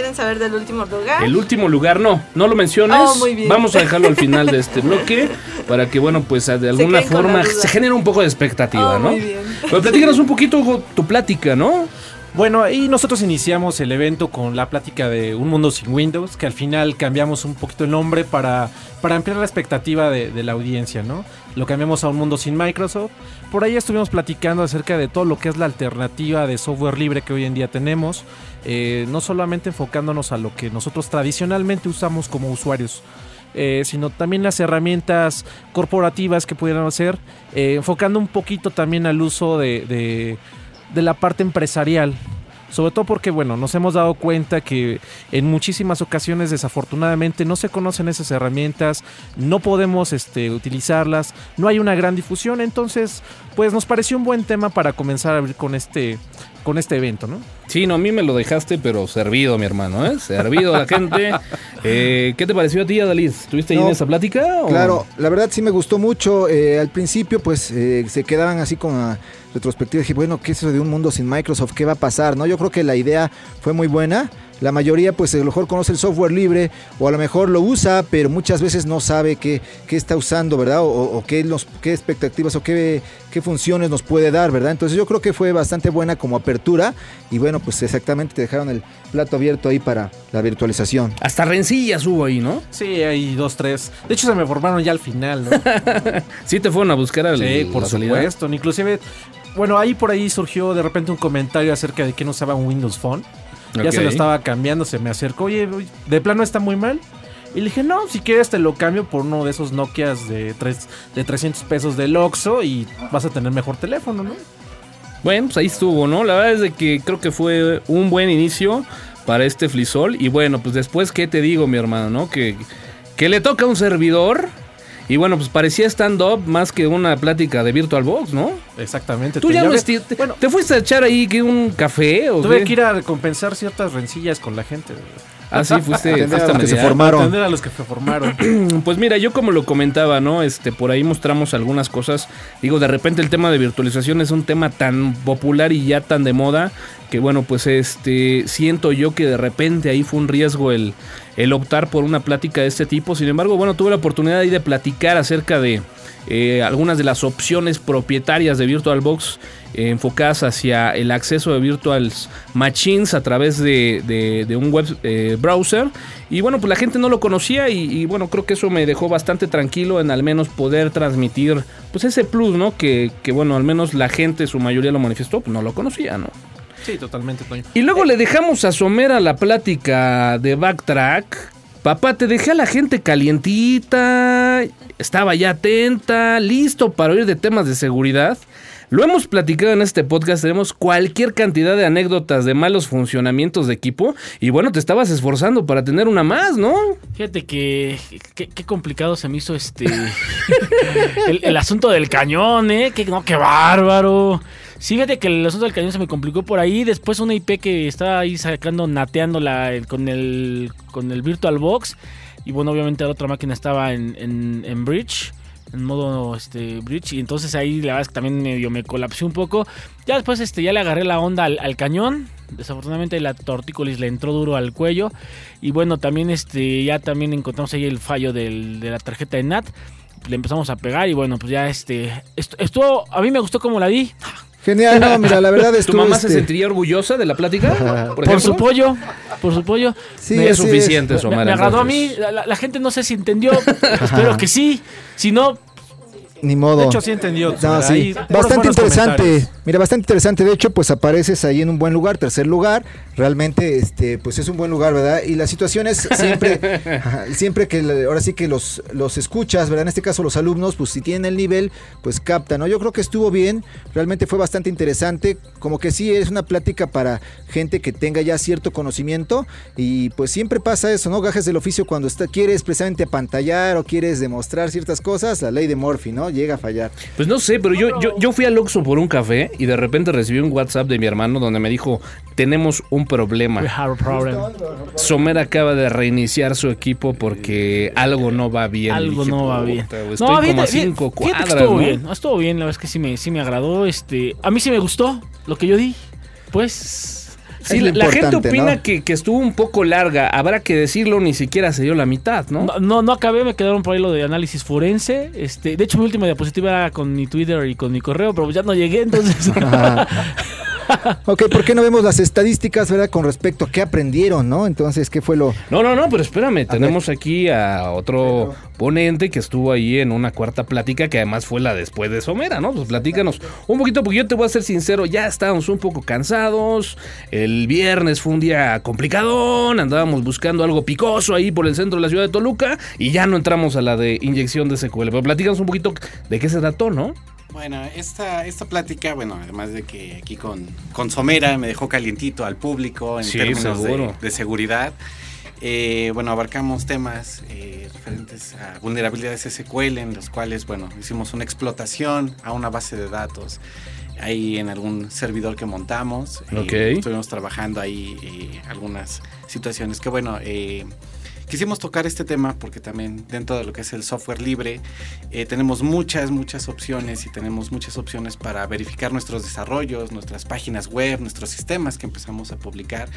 ¿Quieren saber del último lugar? El último lugar no, no lo menciones. Oh, muy bien. Vamos a dejarlo al final de este bloque para que, bueno, pues de alguna forma se genere un poco de expectativa, Oh, ¿no? muy bien. Pero platícanos un poquito Hugo, tu plática, ¿no? Bueno, y nosotros iniciamos el evento con la plática de Un Mundo Sin Windows, que al final cambiamos un poquito el nombre para, para ampliar la expectativa de, la audiencia, ¿no? Lo cambiamos a Un Mundo Sin Microsoft. Por ahí estuvimos platicando acerca de todo lo que es la alternativa de software libre que hoy en día tenemos, eh, no solamente enfocándonos a lo que nosotros tradicionalmente usamos como usuarios, eh, sino también las herramientas corporativas que pudieran hacer, eh, enfocando un poquito también al uso de, de la parte empresarial. Sobre todo porque, bueno, nos hemos dado cuenta que en muchísimas ocasiones desafortunadamente no se conocen esas herramientas, no podemos este, utilizarlas, no hay una gran difusión, entonces pues nos pareció un buen tema para comenzar a abrir con este, con este evento, ¿no? Sí, no, a mí me lo dejaste, pero servido, mi hermano, ¿eh? Servido a la gente. Eh, ¿Qué te pareció a ti, Adalid? ¿Estuviste ahí No, en esa plática? o- Claro, la verdad sí me gustó mucho. eh, al principio, pues eh, se quedaban así con la retrospectiva. Dije, bueno, ¿qué es eso de un mundo sin Microsoft? ¿Qué va a pasar? no Yo creo que la idea fue muy buena. La mayoría pues a lo mejor conoce el software libre o a lo mejor lo usa, pero muchas veces no sabe qué, qué está usando, ¿verdad? O, o qué, los, qué expectativas o qué, qué funciones nos puede dar, ¿verdad? Entonces yo creo que fue bastante buena como apertura y bueno, pues exactamente te dejaron el plato abierto ahí para la virtualización. Hasta rencillas hubo ahí, ¿no? Sí, hay dos, tres. De hecho, se me formaron ya al final, ¿no? sí, te fueron a buscar al Sí, por supuesto. Inclusive, bueno, ahí por ahí surgió de repente un comentario acerca de que no usaba un Windows Phone. Ya se lo estaba cambiando, se me acercó. Oye, oye, de plano está muy mal. Y le dije, no, si quieres te lo cambio por uno de esos Nokias de, tres, de 300 pesos del Oxxo y vas a tener mejor teléfono, ¿no? Bueno, pues ahí estuvo, ¿no? La verdad es de que creo que fue un buen inicio para este Flisol. Y bueno, pues después, ¿qué te digo, mi hermano, no? Que, que le toca a un servidor. Y bueno, pues parecía stand-up más que una plática de VirtualBox, ¿no? Exactamente. Tú ya no te, Bueno, ¿te fuiste a echar ahí que un café o tuve qué? que ir a recompensar ciertas rencillas con la gente. Ah, sí, fuiste, fuiste a los que se formaron. Atender a los que se formaron. Pues mira, yo como lo comentaba, ¿no? Este, por ahí mostramos algunas cosas. Digo, de repente el tema de virtualización es un tema tan popular y ya tan de moda que bueno, pues este siento yo que de repente ahí fue un riesgo el, el optar por una plática de este tipo. Sin embargo, bueno, tuve la oportunidad ahí de platicar acerca de eh, algunas de las opciones propietarias de VirtualBox enfocadas hacia el acceso de Virtual Machines a través de, de- de un web eh, browser. Y bueno, pues la gente no lo conocía y, y bueno, creo que eso me dejó bastante tranquilo en al menos poder transmitir pues ese plus, ¿no? Que, que bueno, al menos la gente, su mayoría lo manifestó, pues no lo conocía, ¿no? Sí, totalmente, Toño. Y luego le dejamos a Somera la plática de Backtrack. Papá, te dejé a la gente calientita, estaba ya atenta, listo para oír de temas de seguridad. Lo hemos platicado en este podcast, tenemos cualquier cantidad de anécdotas de malos funcionamientos de equipo. Y bueno, te estabas esforzando para tener una más, ¿no? Fíjate que qué complicado se me hizo este el, asunto del cañón, eh, que no, qué bárbaro. Sí, fíjate que el asunto del cañón se me complicó por ahí. Después una IP que estaba ahí sacando, nateando la, el- con el con el VirtualBox. Y bueno, obviamente la otra máquina estaba en, en, en Bridge. En modo este bridge. Y entonces ahí la verdad es que también medio me colapsé un poco. Ya después este, ya le agarré la onda al, cañón. Desafortunadamente la tortícolis le entró duro al cuello. Y bueno, también este, ya también encontramos ahí el fallo de la tarjeta de NAT. Le empezamos a pegar y bueno, pues ya este. est- Estuvo. A mí me gustó como la di. Genial, no, mira, la verdad ¿Tu estuvo mamá se este, sentiría orgullosa de la plática? Por, su pollo. Por su pollo. Sí, es suficiente, Me, Somera. me agradó a mí. La gente no sé si entendió. Espero que sí. Si no, Ni modo. De hecho, sí entendió. No, sí. Bastante interesante. Mira, bastante interesante. De hecho, pues apareces ahí en un buen lugar, tercer lugar. Realmente, este, pues es un buen lugar, ¿verdad? Y la situación es siempre, siempre que ahora sí que los, los escuchas, ¿verdad? En este caso los alumnos, pues si tienen el nivel, pues captan, ¿no? Yo creo que estuvo bien. Realmente fue bastante interesante. Como que sí es una plática para gente que tenga ya cierto conocimiento. Y pues siempre pasa eso, ¿no? Gajes del oficio cuando está, quieres precisamente apantallar o quieres demostrar ciertas cosas, la ley de Murphy, ¿no? Llega a fallar. Pues no sé, pero yo, yo, yo fui al Oxxo por un café y de repente recibí un WhatsApp de mi hermano donde me dijo, tenemos un problema. we have a problem. Somer acaba de reiniciar su equipo porque algo no va bien. Algo dije, no va "Puta, bien. güey, No, Estoy como a cinco que cuadras, estuvo ¿no? bien, estuvo bien, la verdad es que sí me, sí me agradó. Este, a mí sí me gustó lo que yo di. Pues Sí, la, la gente opina ¿no? que, que estuvo un poco larga. Habrá que decirlo, ni siquiera se dio la mitad, ¿no? no, no, no acabé, me quedaron por ahí lo de análisis forense. Este, de hecho, mi última diapositiva era con mi Twitter y con mi correo, pero ya no llegué, entonces. Ok, ¿por qué no vemos las estadísticas, verdad, con respecto a qué aprendieron, no? Entonces, ¿qué fue lo...? No, no, no, pero espérame, tenemos aquí a otro ponente que estuvo ahí en una cuarta plática que además fue la después de Somera, ¿no? Pues platícanos un poquito, porque yo te voy a ser sincero, ya estábamos un poco cansados, el viernes fue un día complicadón, andábamos buscando algo picoso ahí por el centro de la ciudad de Toluca y ya no entramos a la de inyección de SQL, pero platícanos un poquito de qué se trató, ¿no? Bueno, esta, esta plática, bueno, además de que aquí con, con Somera me dejó calientito al público en Sí, términos de, seguridad, eh, bueno, abarcamos temas eh, referentes a vulnerabilidades SQL en los cuales, bueno, hicimos una explotación a una base de datos ahí en algún servidor que montamos. eh, Ok. estuvimos trabajando ahí eh, algunas situaciones que, bueno, eh, quisimos tocar este tema porque también dentro de lo que es el software libre eh, tenemos muchas, muchas opciones y tenemos muchas opciones para verificar nuestros desarrollos, nuestras páginas web, nuestros sistemas que empezamos a publicar.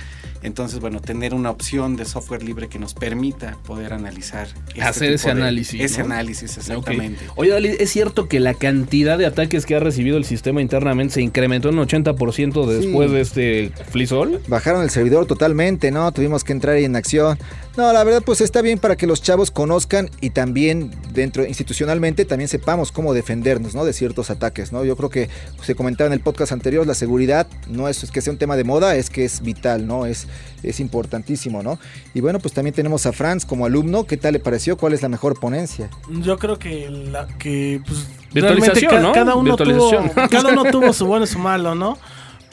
Entonces, bueno, tener una opción de software libre que nos permita poder analizar. este Hacer tipo ese de- análisis, Ese ¿no? análisis, exactamente. Ok. Oye, Dalí, ¿es cierto que la cantidad de ataques que ha recibido el sistema internamente se incrementó en 80% después Sí. de este flisol? Bajaron el servidor totalmente, ¿no? Tuvimos que entrar ahí en acción. No, la verdad pues está bien para que los chavos conozcan y también dentro institucionalmente también sepamos cómo defendernos, ¿no? De ciertos ataques, ¿no? Yo creo que se comentaba en el podcast anterior, la seguridad no es que sea un tema de moda, es que es vital, ¿no? Es, es importantísimo, ¿no? Y bueno, pues también tenemos a Franz como alumno, ¿qué tal le pareció? ¿Cuál es la mejor ponencia? Yo creo que, la, que pues, Virtualización, realmente ca- ¿no? cada, uno tuvo, cada uno tuvo su bueno y su malo, ¿no?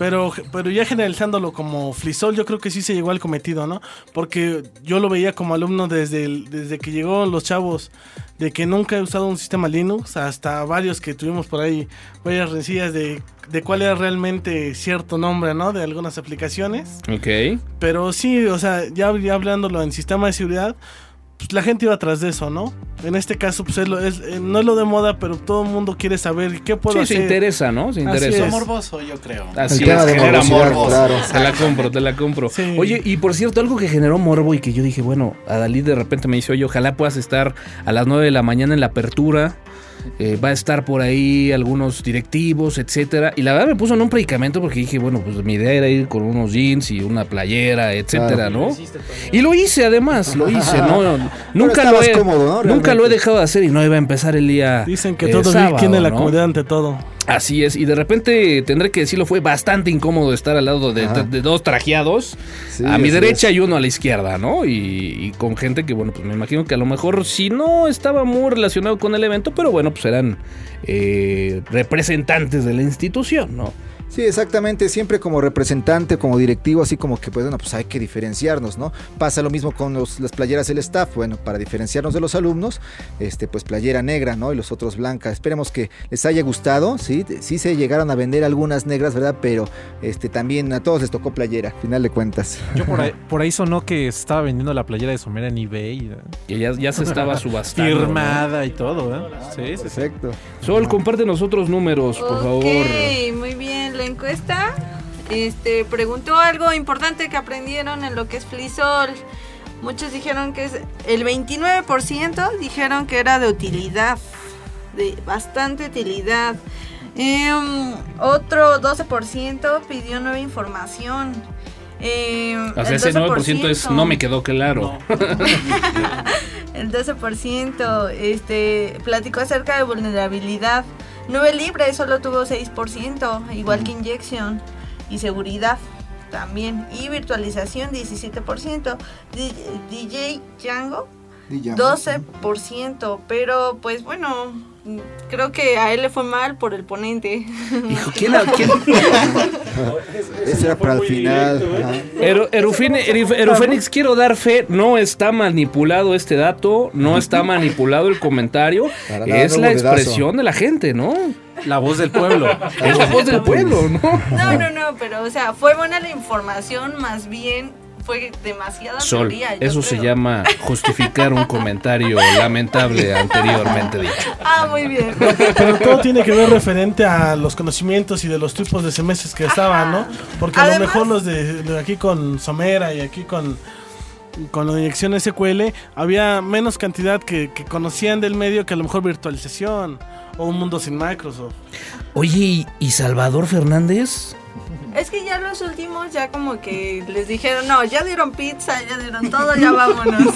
Pero, pero ya generalizándolo como Flisol, yo creo que sí se llegó al cometido, ¿no? Porque yo lo veía como alumno desde, el- desde que llegó los chavos, de que nunca he usado un sistema Linux, hasta varios que tuvimos por ahí, varias rencillas de, de cuál era realmente cierto nombre, ¿no? De algunas aplicaciones. Ok. Pero sí, o sea, ya, ya hablándolo en sistema de seguridad, pues la gente iba atrás de eso, ¿no? En este caso, pues es lo- es- eh, no es lo de moda, pero todo el mundo quiere saber qué puedo Sí, se hacer. interesa, ¿no? Se Así interesa. es. morboso, yo creo. Así El tema es, de genera morbosidad, morbo. claro. Te la compro, te la compro. Sí. Oye, y por cierto, algo que generó morbo y que yo dije, bueno, a Dalí de repente me dice, oye, ojalá puedas estar a las 9 de la mañana en la apertura. Eh, va a estar por ahí algunos directivos, etcétera. Y la verdad me puso en un predicamento porque dije, bueno, pues mi idea era ir con unos jeans y una playera, etcétera, ¿no? Y lo hice además, lo hice, ¿no? Nunca lo, he, cómodo, ¿no? nunca lo he dejado de hacer y no iba a empezar el día. Dicen que eh, todo sábado, tiene la ¿no? comodidad ante todo. Así es, y de repente tendré que decirlo, fue bastante incómodo estar al lado de, dos trajeados, Sí, a mi derecha es. y uno a la izquierda, ¿no? Y, y con gente que, bueno, pues me imagino que a lo mejor si no estaba muy relacionado con el evento, pero bueno, pues eran eh, representantes de la institución, ¿no? Sí, exactamente, siempre como representante, como directivo, así como que pues bueno, pues hay que diferenciarnos, ¿no? Pasa lo mismo con los- las playeras del staff, bueno, para diferenciarnos de los alumnos, este pues playera negra, ¿no? Y los otros blancas. Esperemos que les haya gustado, sí, sí se llegaron a vender algunas negras, ¿verdad? Pero este también a todos les tocó playera, al final de cuentas. Yo por ahí, por ahí sonó que estaba vendiendo la playera de Somera en eBay. ¿eh? Que ya, ya se estaba subastando. ¿no? Firmada y todo, ¿eh? Sí, sí, sí. Perfecto. Sol, compártenos otros números, por ok, favor. muy bien. La encuesta este, preguntó algo importante que aprendieron en lo que es Flisol. Muchos dijeron que es el 29% dijeron que era de utilidad, de bastante utilidad. Em, otro 12% pidió nueva información. Em, O sea, ese 9% es 12% no me quedó claro. el 12% este, platicó acerca de vulnerabilidad. Nube libre solo tuvo 6%, igual que inyección. Y seguridad también. Y virtualización 17%. D- DJ Django 12%. Pero pues bueno, creo que a él le fue mal por el ponente. Hijo, ¿quién, quién- Ese era para el final. ajá. Eru- Erufine- quiero dar fe, no está manipulado este dato, no está manipulado el comentario, Para es la expresión de la gente, ¿no? La voz del pueblo. Es la voz del pueblo, ¿no? No, no, no, pero o sea, fue buena la información, más bien fue demasiada Sol, teoría, yo eso se llama justificar un comentario lamentable anteriormente dicho. Ah, muy bien. Pero todo tiene que ver referente a los conocimientos y de los tipos de semestres que estaban, ¿no? Porque a lo mejor los de, de aquí con Somera y aquí con, con la inyección SQL había menos cantidad que, que conocían del medio que a lo mejor virtualización o un mundo sin Microsoft. Oye, ¿y- ¿y Salvador Fernández? Es que ya los últimos ya como que les dijeron, no, ya dieron pizza, ya dieron todo, ya vámonos.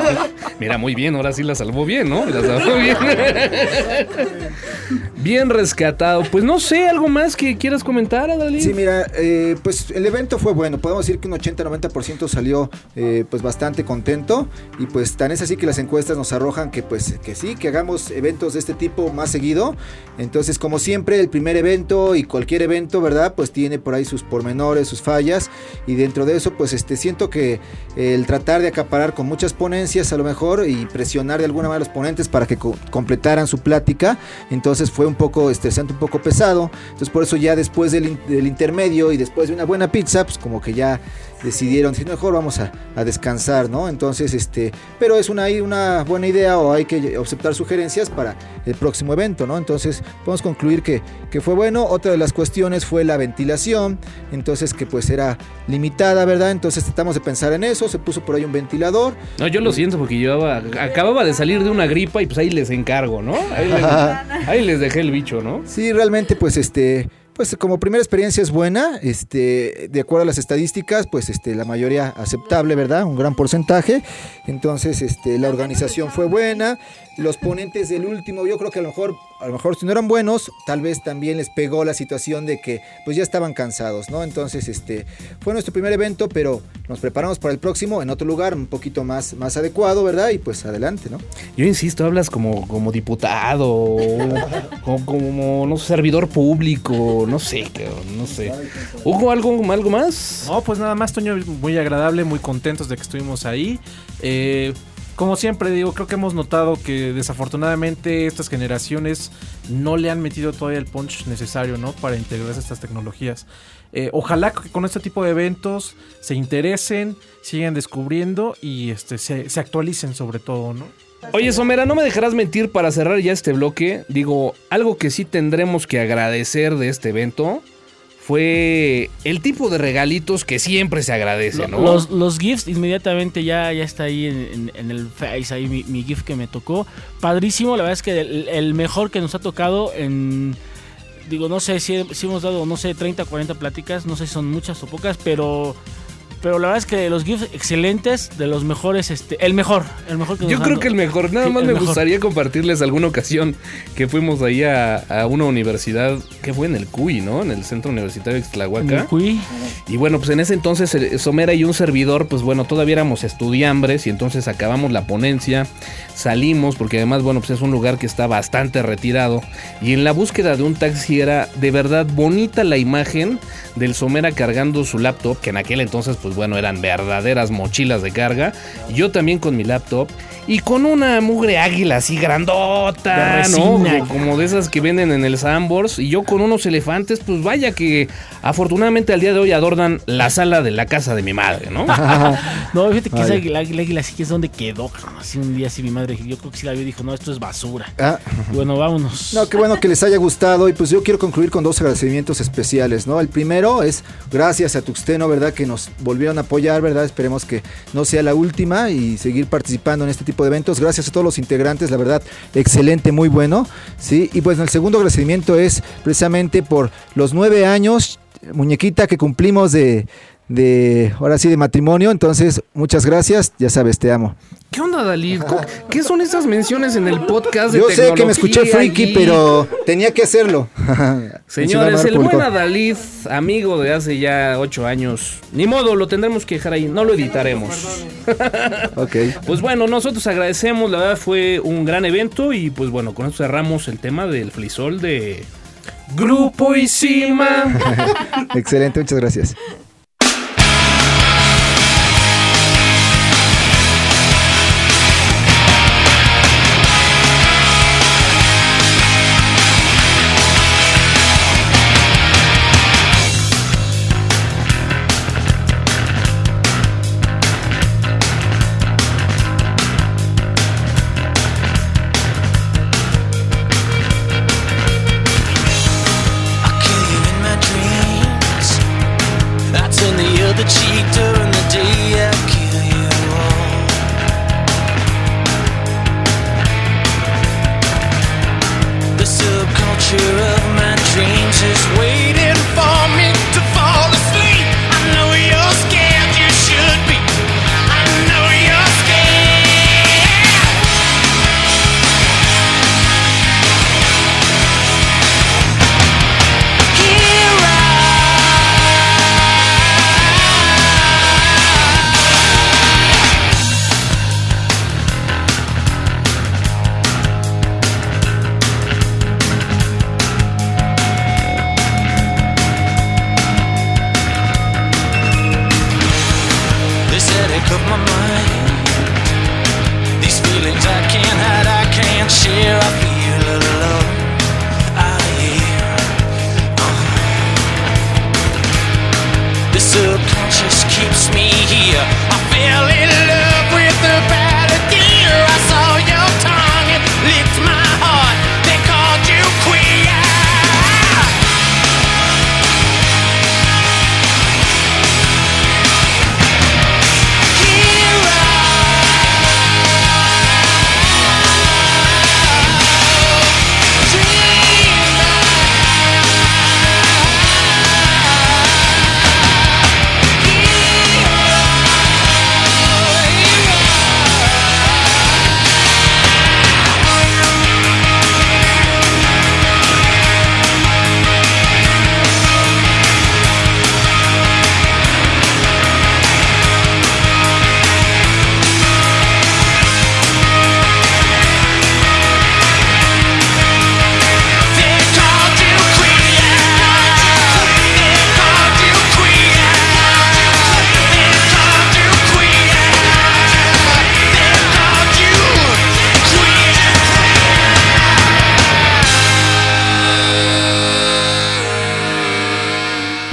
Mira, muy bien, ahora sí la salvó bien, ¿no? La salvó bien. Bien rescatado. Pues no sé, ¿algo más que quieras comentar, Adalí? Sí, mira, eh, pues el evento fue bueno. Podemos decir que un 80-90% salió eh, pues bastante contento. Y pues tan es así que las encuestas nos arrojan que pues que sí, que hagamos eventos de este tipo más seguido. Entonces, como siempre, el primer evento y cualquier evento, ¿verdad? Pues tiene por ahí sus pormenores, sus fallas. Y dentro de eso, pues este siento que el tratar de acaparar con muchas ponencias a lo mejor y presionar de alguna manera a los ponentes para que co- completaran su plática. Entonces fue un poco estresante, un poco pesado. Entonces por eso ya después del, del intermedio y después de una buena pizza, pues como que ya decidieron, si mejor vamos a, a descansar, ¿no? Entonces, este, pero es una, una buena idea o hay que aceptar sugerencias para el próximo evento, ¿no? Entonces, podemos concluir que, que fue bueno. Otra de las cuestiones fue la ventilación, entonces que pues era limitada, ¿verdad? Entonces tratamos de pensar en eso, se puso por ahí un ventilador. No, yo lo siento porque yo acababa de salir de una gripa y pues ahí les encargo, ¿no? Ahí les, ahí les dejé el bicho, ¿no? Sí, realmente pues este pues como primera experiencia es buena, este, de acuerdo a las estadísticas, pues este, la mayoría aceptable, ¿verdad? Un gran porcentaje. Entonces, este, la organización fue buena. Los ponentes del último, yo creo que a lo mejor, a lo mejor si no eran buenos, tal vez también les pegó la situación de que pues ya estaban cansados, ¿no? Entonces, este, fue nuestro primer evento, pero nos preparamos para el próximo en otro lugar un poquito más, más adecuado, ¿verdad? Y pues adelante, ¿no? Yo insisto, hablas como, como diputado, como, como no servidor público, no sé, no sé. ¿Hugo algo, algo más? No, pues nada más, Toño, muy agradable, muy contentos de que estuvimos ahí. Eh, como siempre digo, creo que hemos notado que desafortunadamente estas generaciones no le han metido todavía el punch necesario, ¿no? Para integrarse a estas tecnologías. Eh, ojalá que con este tipo de eventos se interesen, sigan descubriendo y este, se, se actualicen sobre todo, ¿no? Oye, Somera, no me dejarás mentir para cerrar ya este bloque. Digo, algo que sí tendremos que agradecer de este evento fue el tipo de regalitos que siempre se agradece, ¿no? Los, los gifts, inmediatamente ya, ya está ahí en, el Face, ahí mi, gift que me tocó. Padrísimo, la verdad es que el, mejor que nos ha tocado en... Digo, no sé si, si hemos dado, no sé, 30, 40 pláticas, no sé si son muchas o pocas, pero pero la verdad es que los GIFs excelentes, de los mejores, este, el mejor, el mejor que Yo creo que el mejor, nada más me gustaría compartirles alguna ocasión que fuimos ahí a, una universidad, que fue en el CUI, ¿no? En el Centro Universitario de Xtlahuaca. En el CUI. Y bueno, pues en ese entonces eh, Somera y un servidor, pues bueno, todavía éramos estudiambres y entonces acabamos la ponencia, salimos, porque además, bueno, pues es un lugar que está bastante retirado. Y en la búsqueda de un taxi era de verdad bonita la imagen del Somera cargando su laptop, que en aquel entonces, pues bueno, eran verdaderas mochilas de carga. Yo también con mi laptop y con una mugre águila así grandota, ¿no? Como, de esas que venden en el Sambors. Y yo con unos elefantes, pues vaya que afortunadamente al día de hoy adornan la sala de la casa de mi madre, ¿no? no, fíjate que esa águila, águila, sí que es donde quedó. Así un día así mi madre, yo creo que sí la vio y dijo, no, esto es basura. Ah. bueno, vámonos. No, qué bueno que les haya gustado. Y pues yo quiero concluir con dos agradecimientos especiales, ¿no? El primero es gracias a Tuxteno, ¿verdad? Que nos volvieron a apoyar, ¿verdad? Esperemos que no sea la última y seguir participando en este tipo de eventos. Gracias a todos los integrantes, la verdad, excelente, muy bueno. ¿sí? Y pues el segundo agradecimiento es precisamente por los nueve años, muñequita, que cumplimos de, de, ahora sí, de matrimonio. Entonces, muchas gracias, ya sabes, te amo. ¿Qué onda, Dalí? ¿Qué son esas menciones en el podcast de Yo sé que me escuché freaky, pero tenía que hacerlo. Señores, el buen Adalid, amigo de hace ya ocho años. Ni modo, lo tendremos que dejar ahí. No lo editaremos. ok. Pues bueno, nosotros agradecemos. La verdad fue un gran evento. Y pues bueno, con esto cerramos el tema del flisol de Grupo Isima. Excelente, muchas gracias.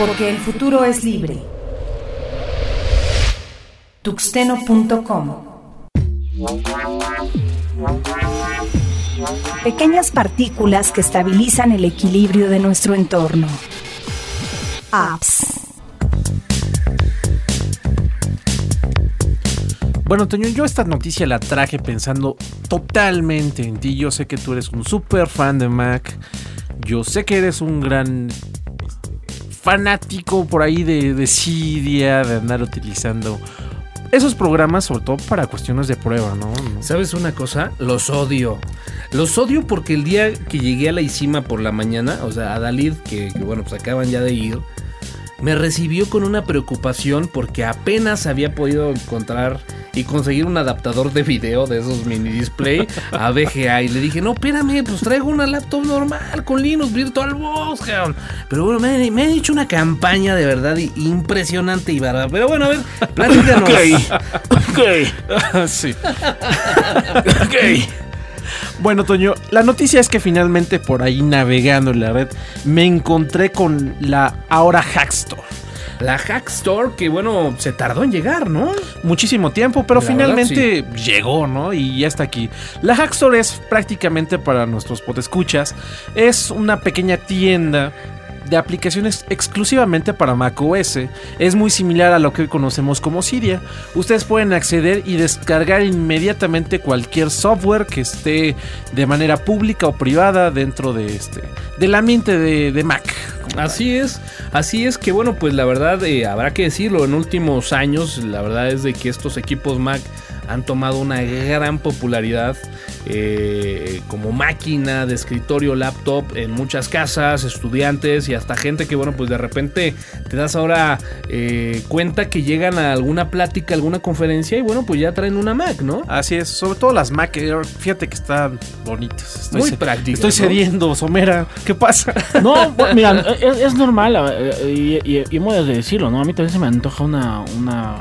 Porque el futuro es libre. Tuxteno.com Pequeñas partículas que estabilizan el equilibrio de nuestro entorno. Apps. Bueno, Toño, yo esta noticia la traje pensando totalmente en ti. Yo sé que tú eres un super fan de Mac. Yo sé que eres un gran fanático por ahí de, de Cydia, de andar utilizando esos programas, sobre todo para cuestiones de prueba, ¿no? ¿Sabes una cosa? Los odio. Los odio porque el día que llegué a la ICIMA por la mañana, o sea, a Dalid, que, que, bueno, pues acaban ya de ir, me recibió con una preocupación porque apenas había podido encontrar y conseguir un adaptador de video de esos mini display a VGA. Y le dije, no, espérame, pues traigo una laptop normal con Linux VirtualBox, cabrón. Pero bueno, me, me han hecho una campaña de verdad impresionante y barata. Pero bueno, a ver, platícanos. ok. sí. ok. Bueno, Toño, la noticia es que finalmente por ahí navegando en la red me encontré con la ahora Hackstore. La Hack Store, que bueno, se tardó en llegar, ¿no? Muchísimo tiempo, pero La finalmente llegó, ¿no? Y ya está aquí. La Hackstore es prácticamente para nuestros podescuchas. Es una pequeña tienda de aplicaciones exclusivamente para macOS. Es muy similar a lo que hoy conocemos como Cydia. Ustedes pueden acceder y descargar inmediatamente cualquier software que esté de manera pública o privada dentro de este del ambiente de, de Mac. Así es, así es que bueno, pues la verdad eh, habrá que decirlo, en últimos años la verdad es de que estos equipos Mac han tomado una gran popularidad eh, como máquina de escritorio, laptop en muchas casas, estudiantes y hasta gente que bueno, pues de repente te das ahora eh, cuenta que llegan a alguna plática, alguna conferencia y bueno, pues ya traen una Mac, ¿no? Así es, sobre todo las Mac Air, fíjate que están bonitas. Estoy Muy prácticas, Estoy ¿no? cediendo, Somera. ¿Qué pasa? No, mira, es, es normal eh, y, y, y hemos de decirlo, ¿no? A mí también se me antoja una, una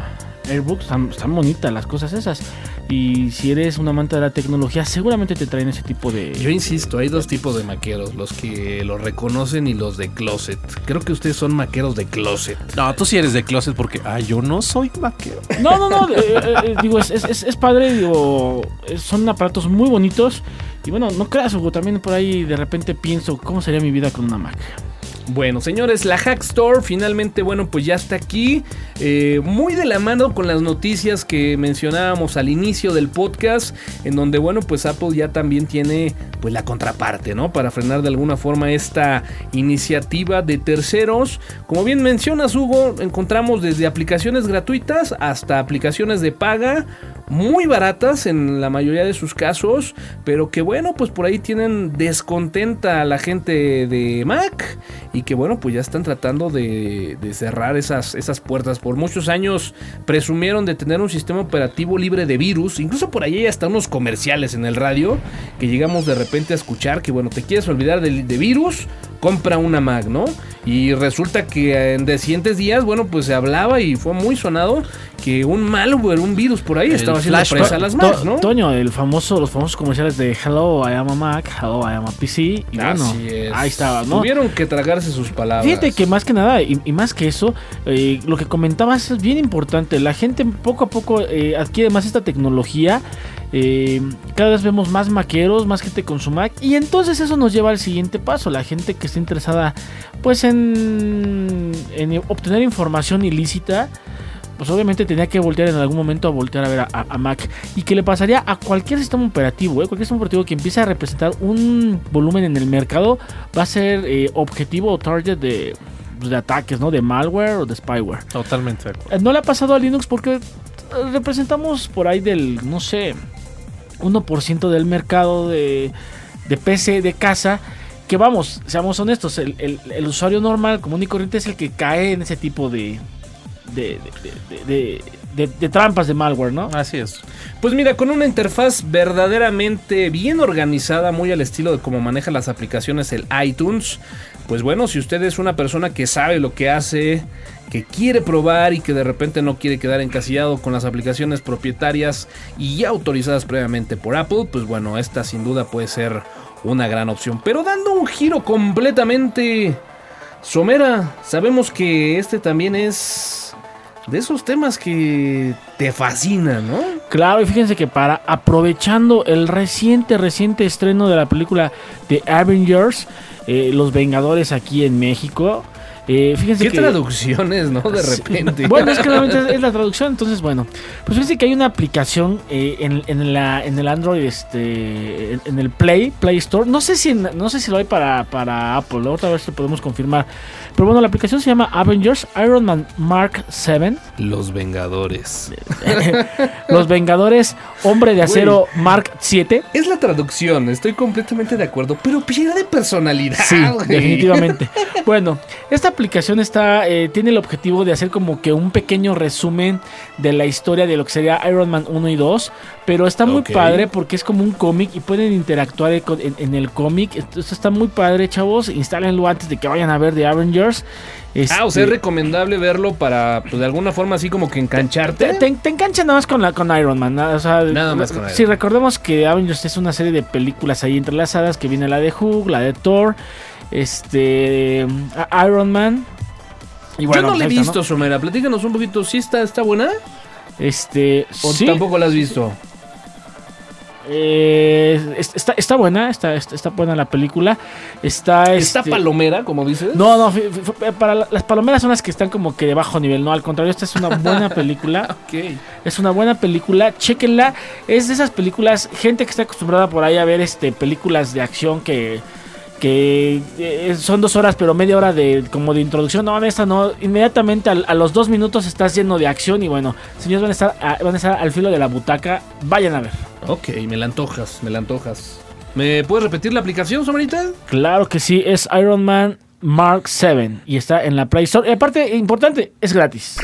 Airbook, están, están bonitas las cosas esas. Y si eres un amante de la tecnología, seguramente te traen ese tipo de... Yo insisto, hay dos tipos de maqueros, los que lo reconocen y los de closet. Creo que ustedes son maqueros de closet. No, tú sí eres de closet porque, ah, yo no soy maquero. No, no, no, eh, eh, eh, digo, es, es, es, es padre, digo, eh, son aparatos muy bonitos. Y bueno, no creas, Hugo, también por ahí de repente pienso, ¿cómo sería mi vida con una Mac? Bueno, señores, la Hack Store finalmente, bueno, pues ya está aquí. eh, muy de la mano con las noticias que mencionábamos al inicio del podcast. En donde, bueno, pues Apple ya también tiene pues la contraparte, ¿no? Para frenar de alguna forma esta iniciativa de terceros. Como bien mencionas, Hugo, encontramos desde aplicaciones gratuitas hasta aplicaciones de paga. Muy baratas en la mayoría de sus casos. Pero que bueno, pues por ahí tienen descontenta a la gente de Mac y que bueno, pues ya están tratando de, de cerrar esas, esas puertas. Por muchos años presumieron de tener un sistema operativo libre de virus, incluso por ahí hay hasta unos comerciales en el radio que llegamos de repente a escuchar que bueno, te quieres olvidar de, de virus, compra una Mac, ¿no? Y resulta que en siguientes días, bueno, pues se hablaba y fue muy sonado que un malware, un virus por ahí El estaba haciendo presa a las Macs, ¿no? Toño, el famoso, los famosos comerciales de Hello, I am a Mac, Hello, I am a PC. Y bueno, es. ahí estaba, ¿no? Tuvieron que tragarse sus palabras. Fíjate que más que nada, y, más que eso, eh, lo que comentabas es bien importante. La gente poco a poco eh, adquiere más esta tecnología. eh, cada vez vemos más maqueros, más gente con su Mac. Y entonces eso nos lleva al siguiente paso. La gente que está interesada pues en obtener información ilícita. Pues obviamente tenía que voltear en algún momento a voltear a ver a, a- a Mac. Y que le pasaría a cualquier sistema operativo, ¿eh? cualquier sistema operativo que empiece a representar un volumen en el mercado, va a ser eh, objetivo o target de, pues, de ataques, ¿no? De malware o de spyware. Totalmente de acuerdo. Eh, No le ha pasado a Linux porque eh, representamos por ahí del, no sé, 1% del mercado de, de PC de casa. Que vamos, seamos honestos, el, el- el usuario normal, común y corriente, es el que cae en ese tipo de, de, de- trampas de malware, ¿no? Así es. Pues mira, con una interfaz verdaderamente bien organizada, muy al estilo de cómo maneja las aplicaciones el iTunes, pues bueno, si usted es una persona que sabe lo que hace, que quiere probar y que de repente no quiere quedar encasillado con las aplicaciones propietarias y ya autorizadas previamente por Apple, pues bueno, esta sin duda puede ser una gran opción. Pero dando un giro completamente somera, sabemos que este también es de esos temas que te fascinan, ¿no? Claro, y fíjense que para aprovechando el reciente, reciente estreno de la película de Avengers, eh, Los Vengadores aquí en México, eh, fíjense ¿Qué que... traducciones, no? De repente. Bueno, es que realmente es, la traducción, entonces bueno. Pues fíjense que hay una aplicación eh, en, en la, en el Android, este, en, en el Play, Play Store. No sé si no sé si lo hay para, para Apple, otra vez lo podemos confirmar. Pero bueno, la aplicación se llama Avengers Iron Man Mark 7. Los Vengadores. Los Vengadores Hombre de Acero Mark 7. Es la traducción, estoy completamente de acuerdo, pero pierde personalidad. Sí, definitivamente. Bueno, esta aplicación está eh, tiene el objetivo de hacer como que un pequeño resumen de la historia de lo que sería Iron Man 1 y 2, pero está muy padre porque es como un cómic y pueden interactuar en, en el cómic. Entonces está muy padre, chavos. Instálenlo antes de que vayan a ver The Avengers. Ah, o sea, es Este, recomendable verlo para, pues de alguna forma así como que engancharte. te, te, te engancha nada más con, la, con Iron Man. nada, o sea, Nada más con Iron Sí, Man. recordemos que Avengers es una serie de películas ahí entrelazadas que viene la de Hulk, la de Thor, este Iron Man. Y bueno, Yo no pues la he visto, Somera. Platícanos un poquito. ¿Sí está, está buena? Este, ¿O sí, tampoco la has visto? eh, es- está, está buena, está, está, buena la película. Está, ¿Está este, palomera, como dices? No, no, para la- las palomeras son las que están como que de bajo nivel, no, al contrario, esta es una buena película. Ok. Es una buena película, chéquenla. Es de esas películas, gente que está acostumbrada por ahí a ver este películas de acción que que eh, son dos horas pero media hora de como de introducción. No, esta no. Inmediatamente a los dos minutos estás lleno de acción y bueno, señores van a estar a- van a estar al filo de la butaca. Vayan a ver. Ok, me la antojas, me la antojas. ¿Me puedes repetir la aplicación, Somerita? Claro que sí, es Iron Man Mark 7 y está en la Play Store. Y aparte, importante, es gratis.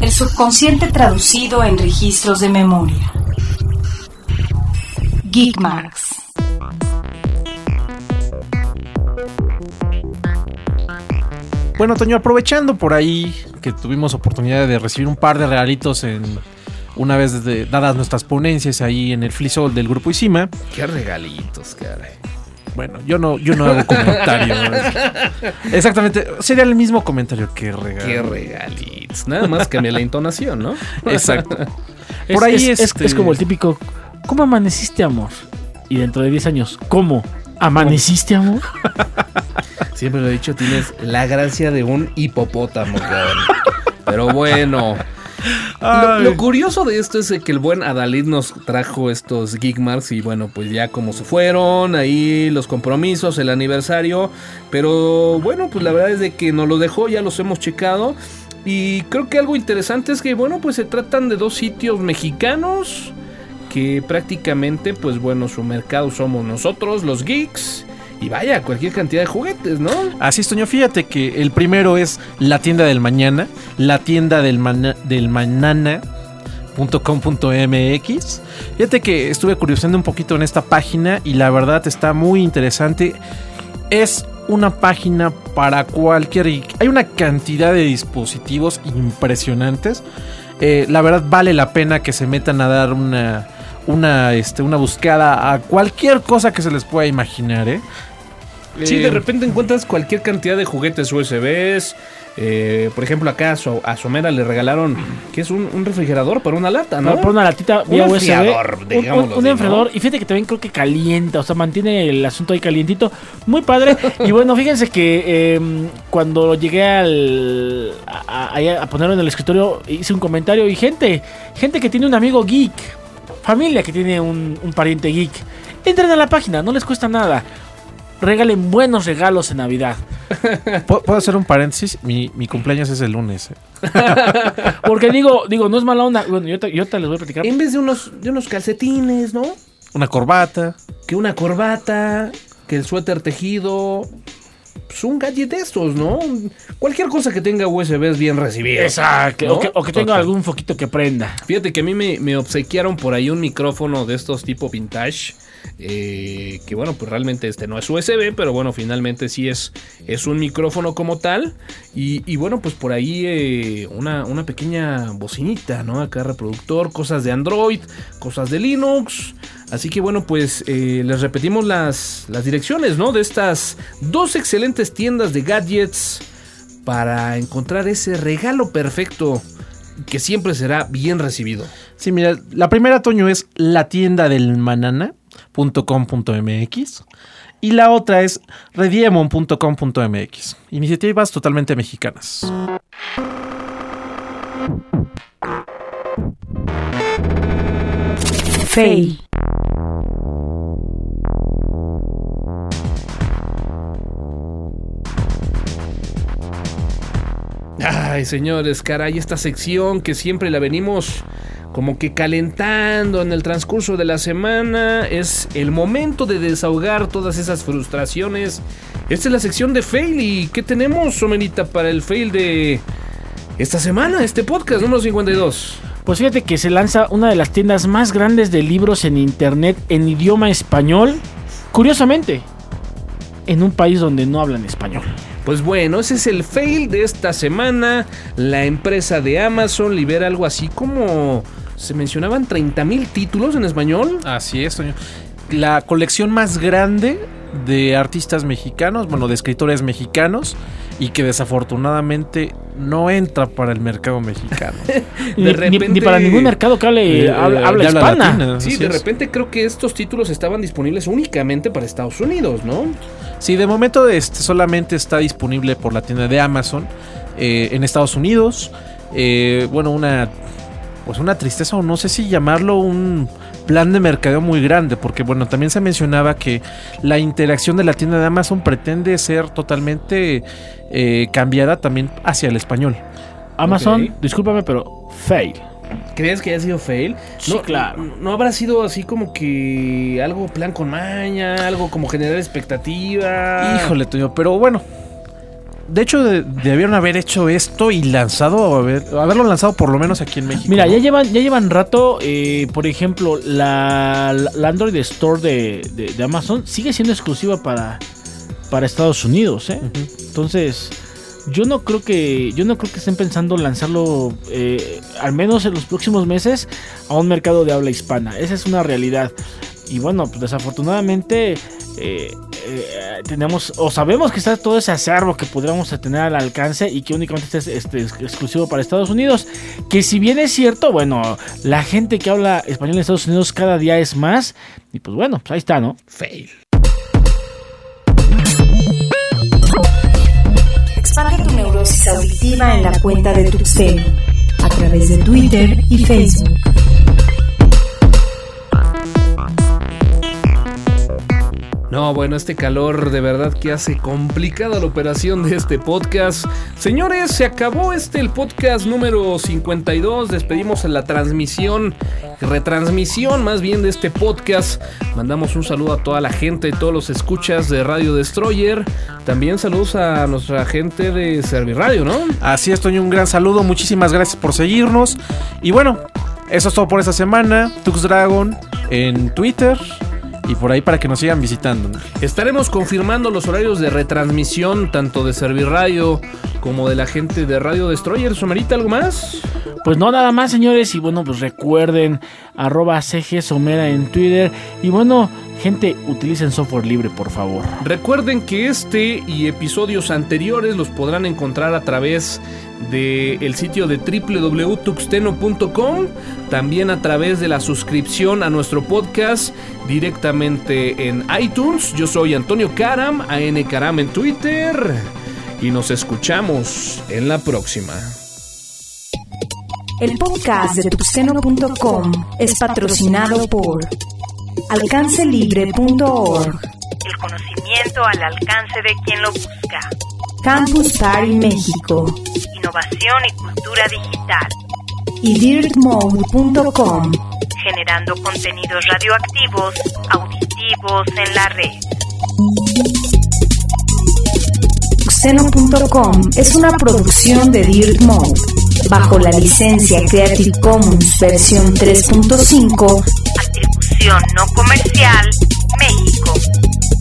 El subconsciente traducido en registros de memoria. Geekmarks. Bueno, Toño, aprovechando por ahí que tuvimos oportunidad de recibir un par de regalitos en una vez de- dadas nuestras ponencias ahí en el Flisol del grupo Isima. Qué regalitos, caray. Bueno, yo no, yo no hago comentario. Exactamente, sería el mismo comentario que regalo. Qué regalitos. Nada más cambia la entonación, ¿no? Exacto. Es, Por ahí es, es- este- es como el típico, ¿cómo amaneciste, amor? Y dentro de 10 años, ¿cómo? ¿Amaneciste, amor? Siempre lo he dicho, tienes la gracia de un hipopótamo, cabrón. Pero bueno. Lo, curioso de esto es que el buen Adalid nos trajo estos Geekmarks y bueno, pues ya como se fueron, ahí los compromisos, el aniversario. Pero bueno, pues la verdad es de que nos lo dejó, ya los hemos checado. Y creo que algo interesante es que bueno, pues se tratan de dos sitios mexicanos que prácticamente, pues bueno, su mercado somos nosotros, los geeks. Y vaya, cualquier cantidad de juguetes, ¿no? Así es, Toño. Fíjate que el primero es la tienda del mañana, la tienda del, del. Fíjate que estuve curioseando un poquito en esta página y la verdad está muy interesante. Es una página para cualquier... Hay una cantidad de dispositivos impresionantes. Eh, la verdad vale la pena que se metan a dar una, una, este, una buscada a cualquier cosa que se les pueda imaginar. ¿eh? Sí, Eh, de repente encuentras cualquier cantidad de juguetes USBs. eh, por ejemplo, acá a, su, a Somera le regalaron, ¿qué es? Un, un refrigerador para una lata, ¿no? Por una latita Un vía USB. enfriador, un- digámoslo un, un enfriador. Y fíjate que también creo que calienta, o sea, mantiene el asunto ahí calientito. Muy padre. y bueno, fíjense que eh, cuando llegué al, a, a- ahí a ponerlo en el escritorio, hice un comentario y gente, gente que tiene un amigo geek, familia que tiene un, un pariente geek, entren a la página, no les cuesta nada. Regalen buenos regalos en Navidad. ¿Puedo hacer un paréntesis? Mi, mi cumpleaños es el lunes. ¿eh? Porque digo, digo, no es mala onda. Bueno, yo te, yo te les voy a platicar. En vez de unos, de unos calcetines, ¿no? Una corbata. Que una corbata, que el suéter tejido. Pues un gadget de estos, ¿no? Cualquier cosa que tenga USB es bien recibido. Exacto. ¿no? O que, o que tenga Total. algún foquito que prenda. Fíjate que a mí me, me obsequiaron por ahí un micrófono de estos tipo vintage. Eh, que bueno, pues realmente este no es USB, pero bueno, finalmente sí es, es un micrófono como tal. Y, bueno, pues por ahí eh, una, una pequeña bocinita, ¿no? Acá reproductor, cosas de Android, cosas de Linux. Así que bueno, pues eh, les repetimos las, las direcciones, ¿no? De estas dos excelentes tiendas de gadgets para encontrar ese regalo perfecto que siempre será bien recibido. Sí, mira, la primera, Toño, es la tienda del manana.com.mx y la otra es rediemon.com.mx. Iniciativas totalmente mexicanas. Fail. Ay, señores, caray, esta sección que siempre la venimos como que calentando en el transcurso de la semana es el momento de desahogar todas esas frustraciones. Esta es la sección de fail y ¿qué tenemos, Somerita, para el fail de esta semana, este podcast número 52? Pues fíjate que se lanza una de las tiendas más grandes de libros en internet en idioma español. Curiosamente, en un país donde no hablan español. Pues bueno, ese es el fail de esta semana. La empresa de Amazon libera algo así como... Se mencionaban 30 mil títulos en español. Así es, Toño. La colección más grande de artistas mexicanos, bueno, de escritores mexicanos, y que desafortunadamente no entra para el mercado mexicano. Ni, De ni- repente- ni para ningún mercado que hable Eh, habla, eh, habla de habla hispana. latina. Sí, de es. repente creo que estos títulos estaban disponibles únicamente para Estados Unidos, ¿no? Sí, de momento este, solamente está disponible por la tienda de Amazon eh, en Estados Unidos. Eh, bueno, una pues una tristeza o no sé si llamarlo un plan de mercadeo muy grande, porque bueno, también se mencionaba que la interacción de la tienda de Amazon pretende ser totalmente eh, cambiada también hacia el español. Amazon, discúlpame, pero fail. ¿Crees que haya sido fail? Sí, no, claro. ¿No habrá sido así como que algo plan con maña, algo como generar expectativa? Híjole, Toño, pero bueno. De hecho, de- debieron haber hecho esto y lanzado, haber- haberlo lanzado por lo menos aquí en México. Mira, ¿no? ya llevan, ya llevan rato, eh, por ejemplo, la, la Android Store de, de- de Amazon sigue siendo exclusiva para, para Estados Unidos, ¿eh? Entonces, yo no creo que, yo no creo que estén pensando lanzarlo, eh, al menos en los próximos meses, a un mercado de habla hispana. Esa es una realidad. Y bueno, pues desafortunadamente eh, eh, tenemos o sabemos que está todo ese acervo que podríamos tener al alcance y que únicamente es este, es exclusivo para Estados Unidos. Que si bien es cierto, bueno, la gente que habla español en Estados Unidos cada día es más. Y pues bueno, pues ahí está, ¿no? Fail. Expande tu neurosis auditiva en la cuenta de Tuxteno a través de Twitter y Facebook. No, bueno, este calor de verdad que hace complicada la operación de este podcast. Señores, se acabó este el podcast número 52. Despedimos la transmisión, retransmisión más bien de este podcast. Mandamos un saludo a toda la gente, todos los escuchas de Radio Destroyer. También saludos a nuestra gente de Serviradio, ¿no? Así es, Toño, un gran saludo. Muchísimas gracias por seguirnos. Y bueno, eso es todo por esta semana. Tux Dragon en Twitter. Y por ahí para que nos sigan visitando. ¿no? Estaremos confirmando los horarios de retransmisión tanto de Serviradio como de la gente de Radio Destroyer. ¿Somerita algo más? Pues no, nada más, señores. Y bueno, pues recuerden, arroba CG Somera en Twitter. Y bueno, gente, utilicen software libre, por favor. Recuerden que este y episodios anteriores los podrán encontrar a través del sitio de www.tuxteno.com, también a través de la suscripción a nuestro podcast directamente en iTunes. Yo soy Antonio Karam, AN Karam en Twitter, y nos escuchamos en la próxima. El podcast de tuxteno.com es patrocinado por alcancelibre.org, El conocimiento al alcance de quien lo busca. Campus Party México Innovación y cultura digital. y dirtmode.com. Generando contenidos radioactivos, auditivos en la red. Tuxteno.com es una producción de Dirt Mode bajo la licencia Creative Commons versión 3.5 Atribución no comercial, México.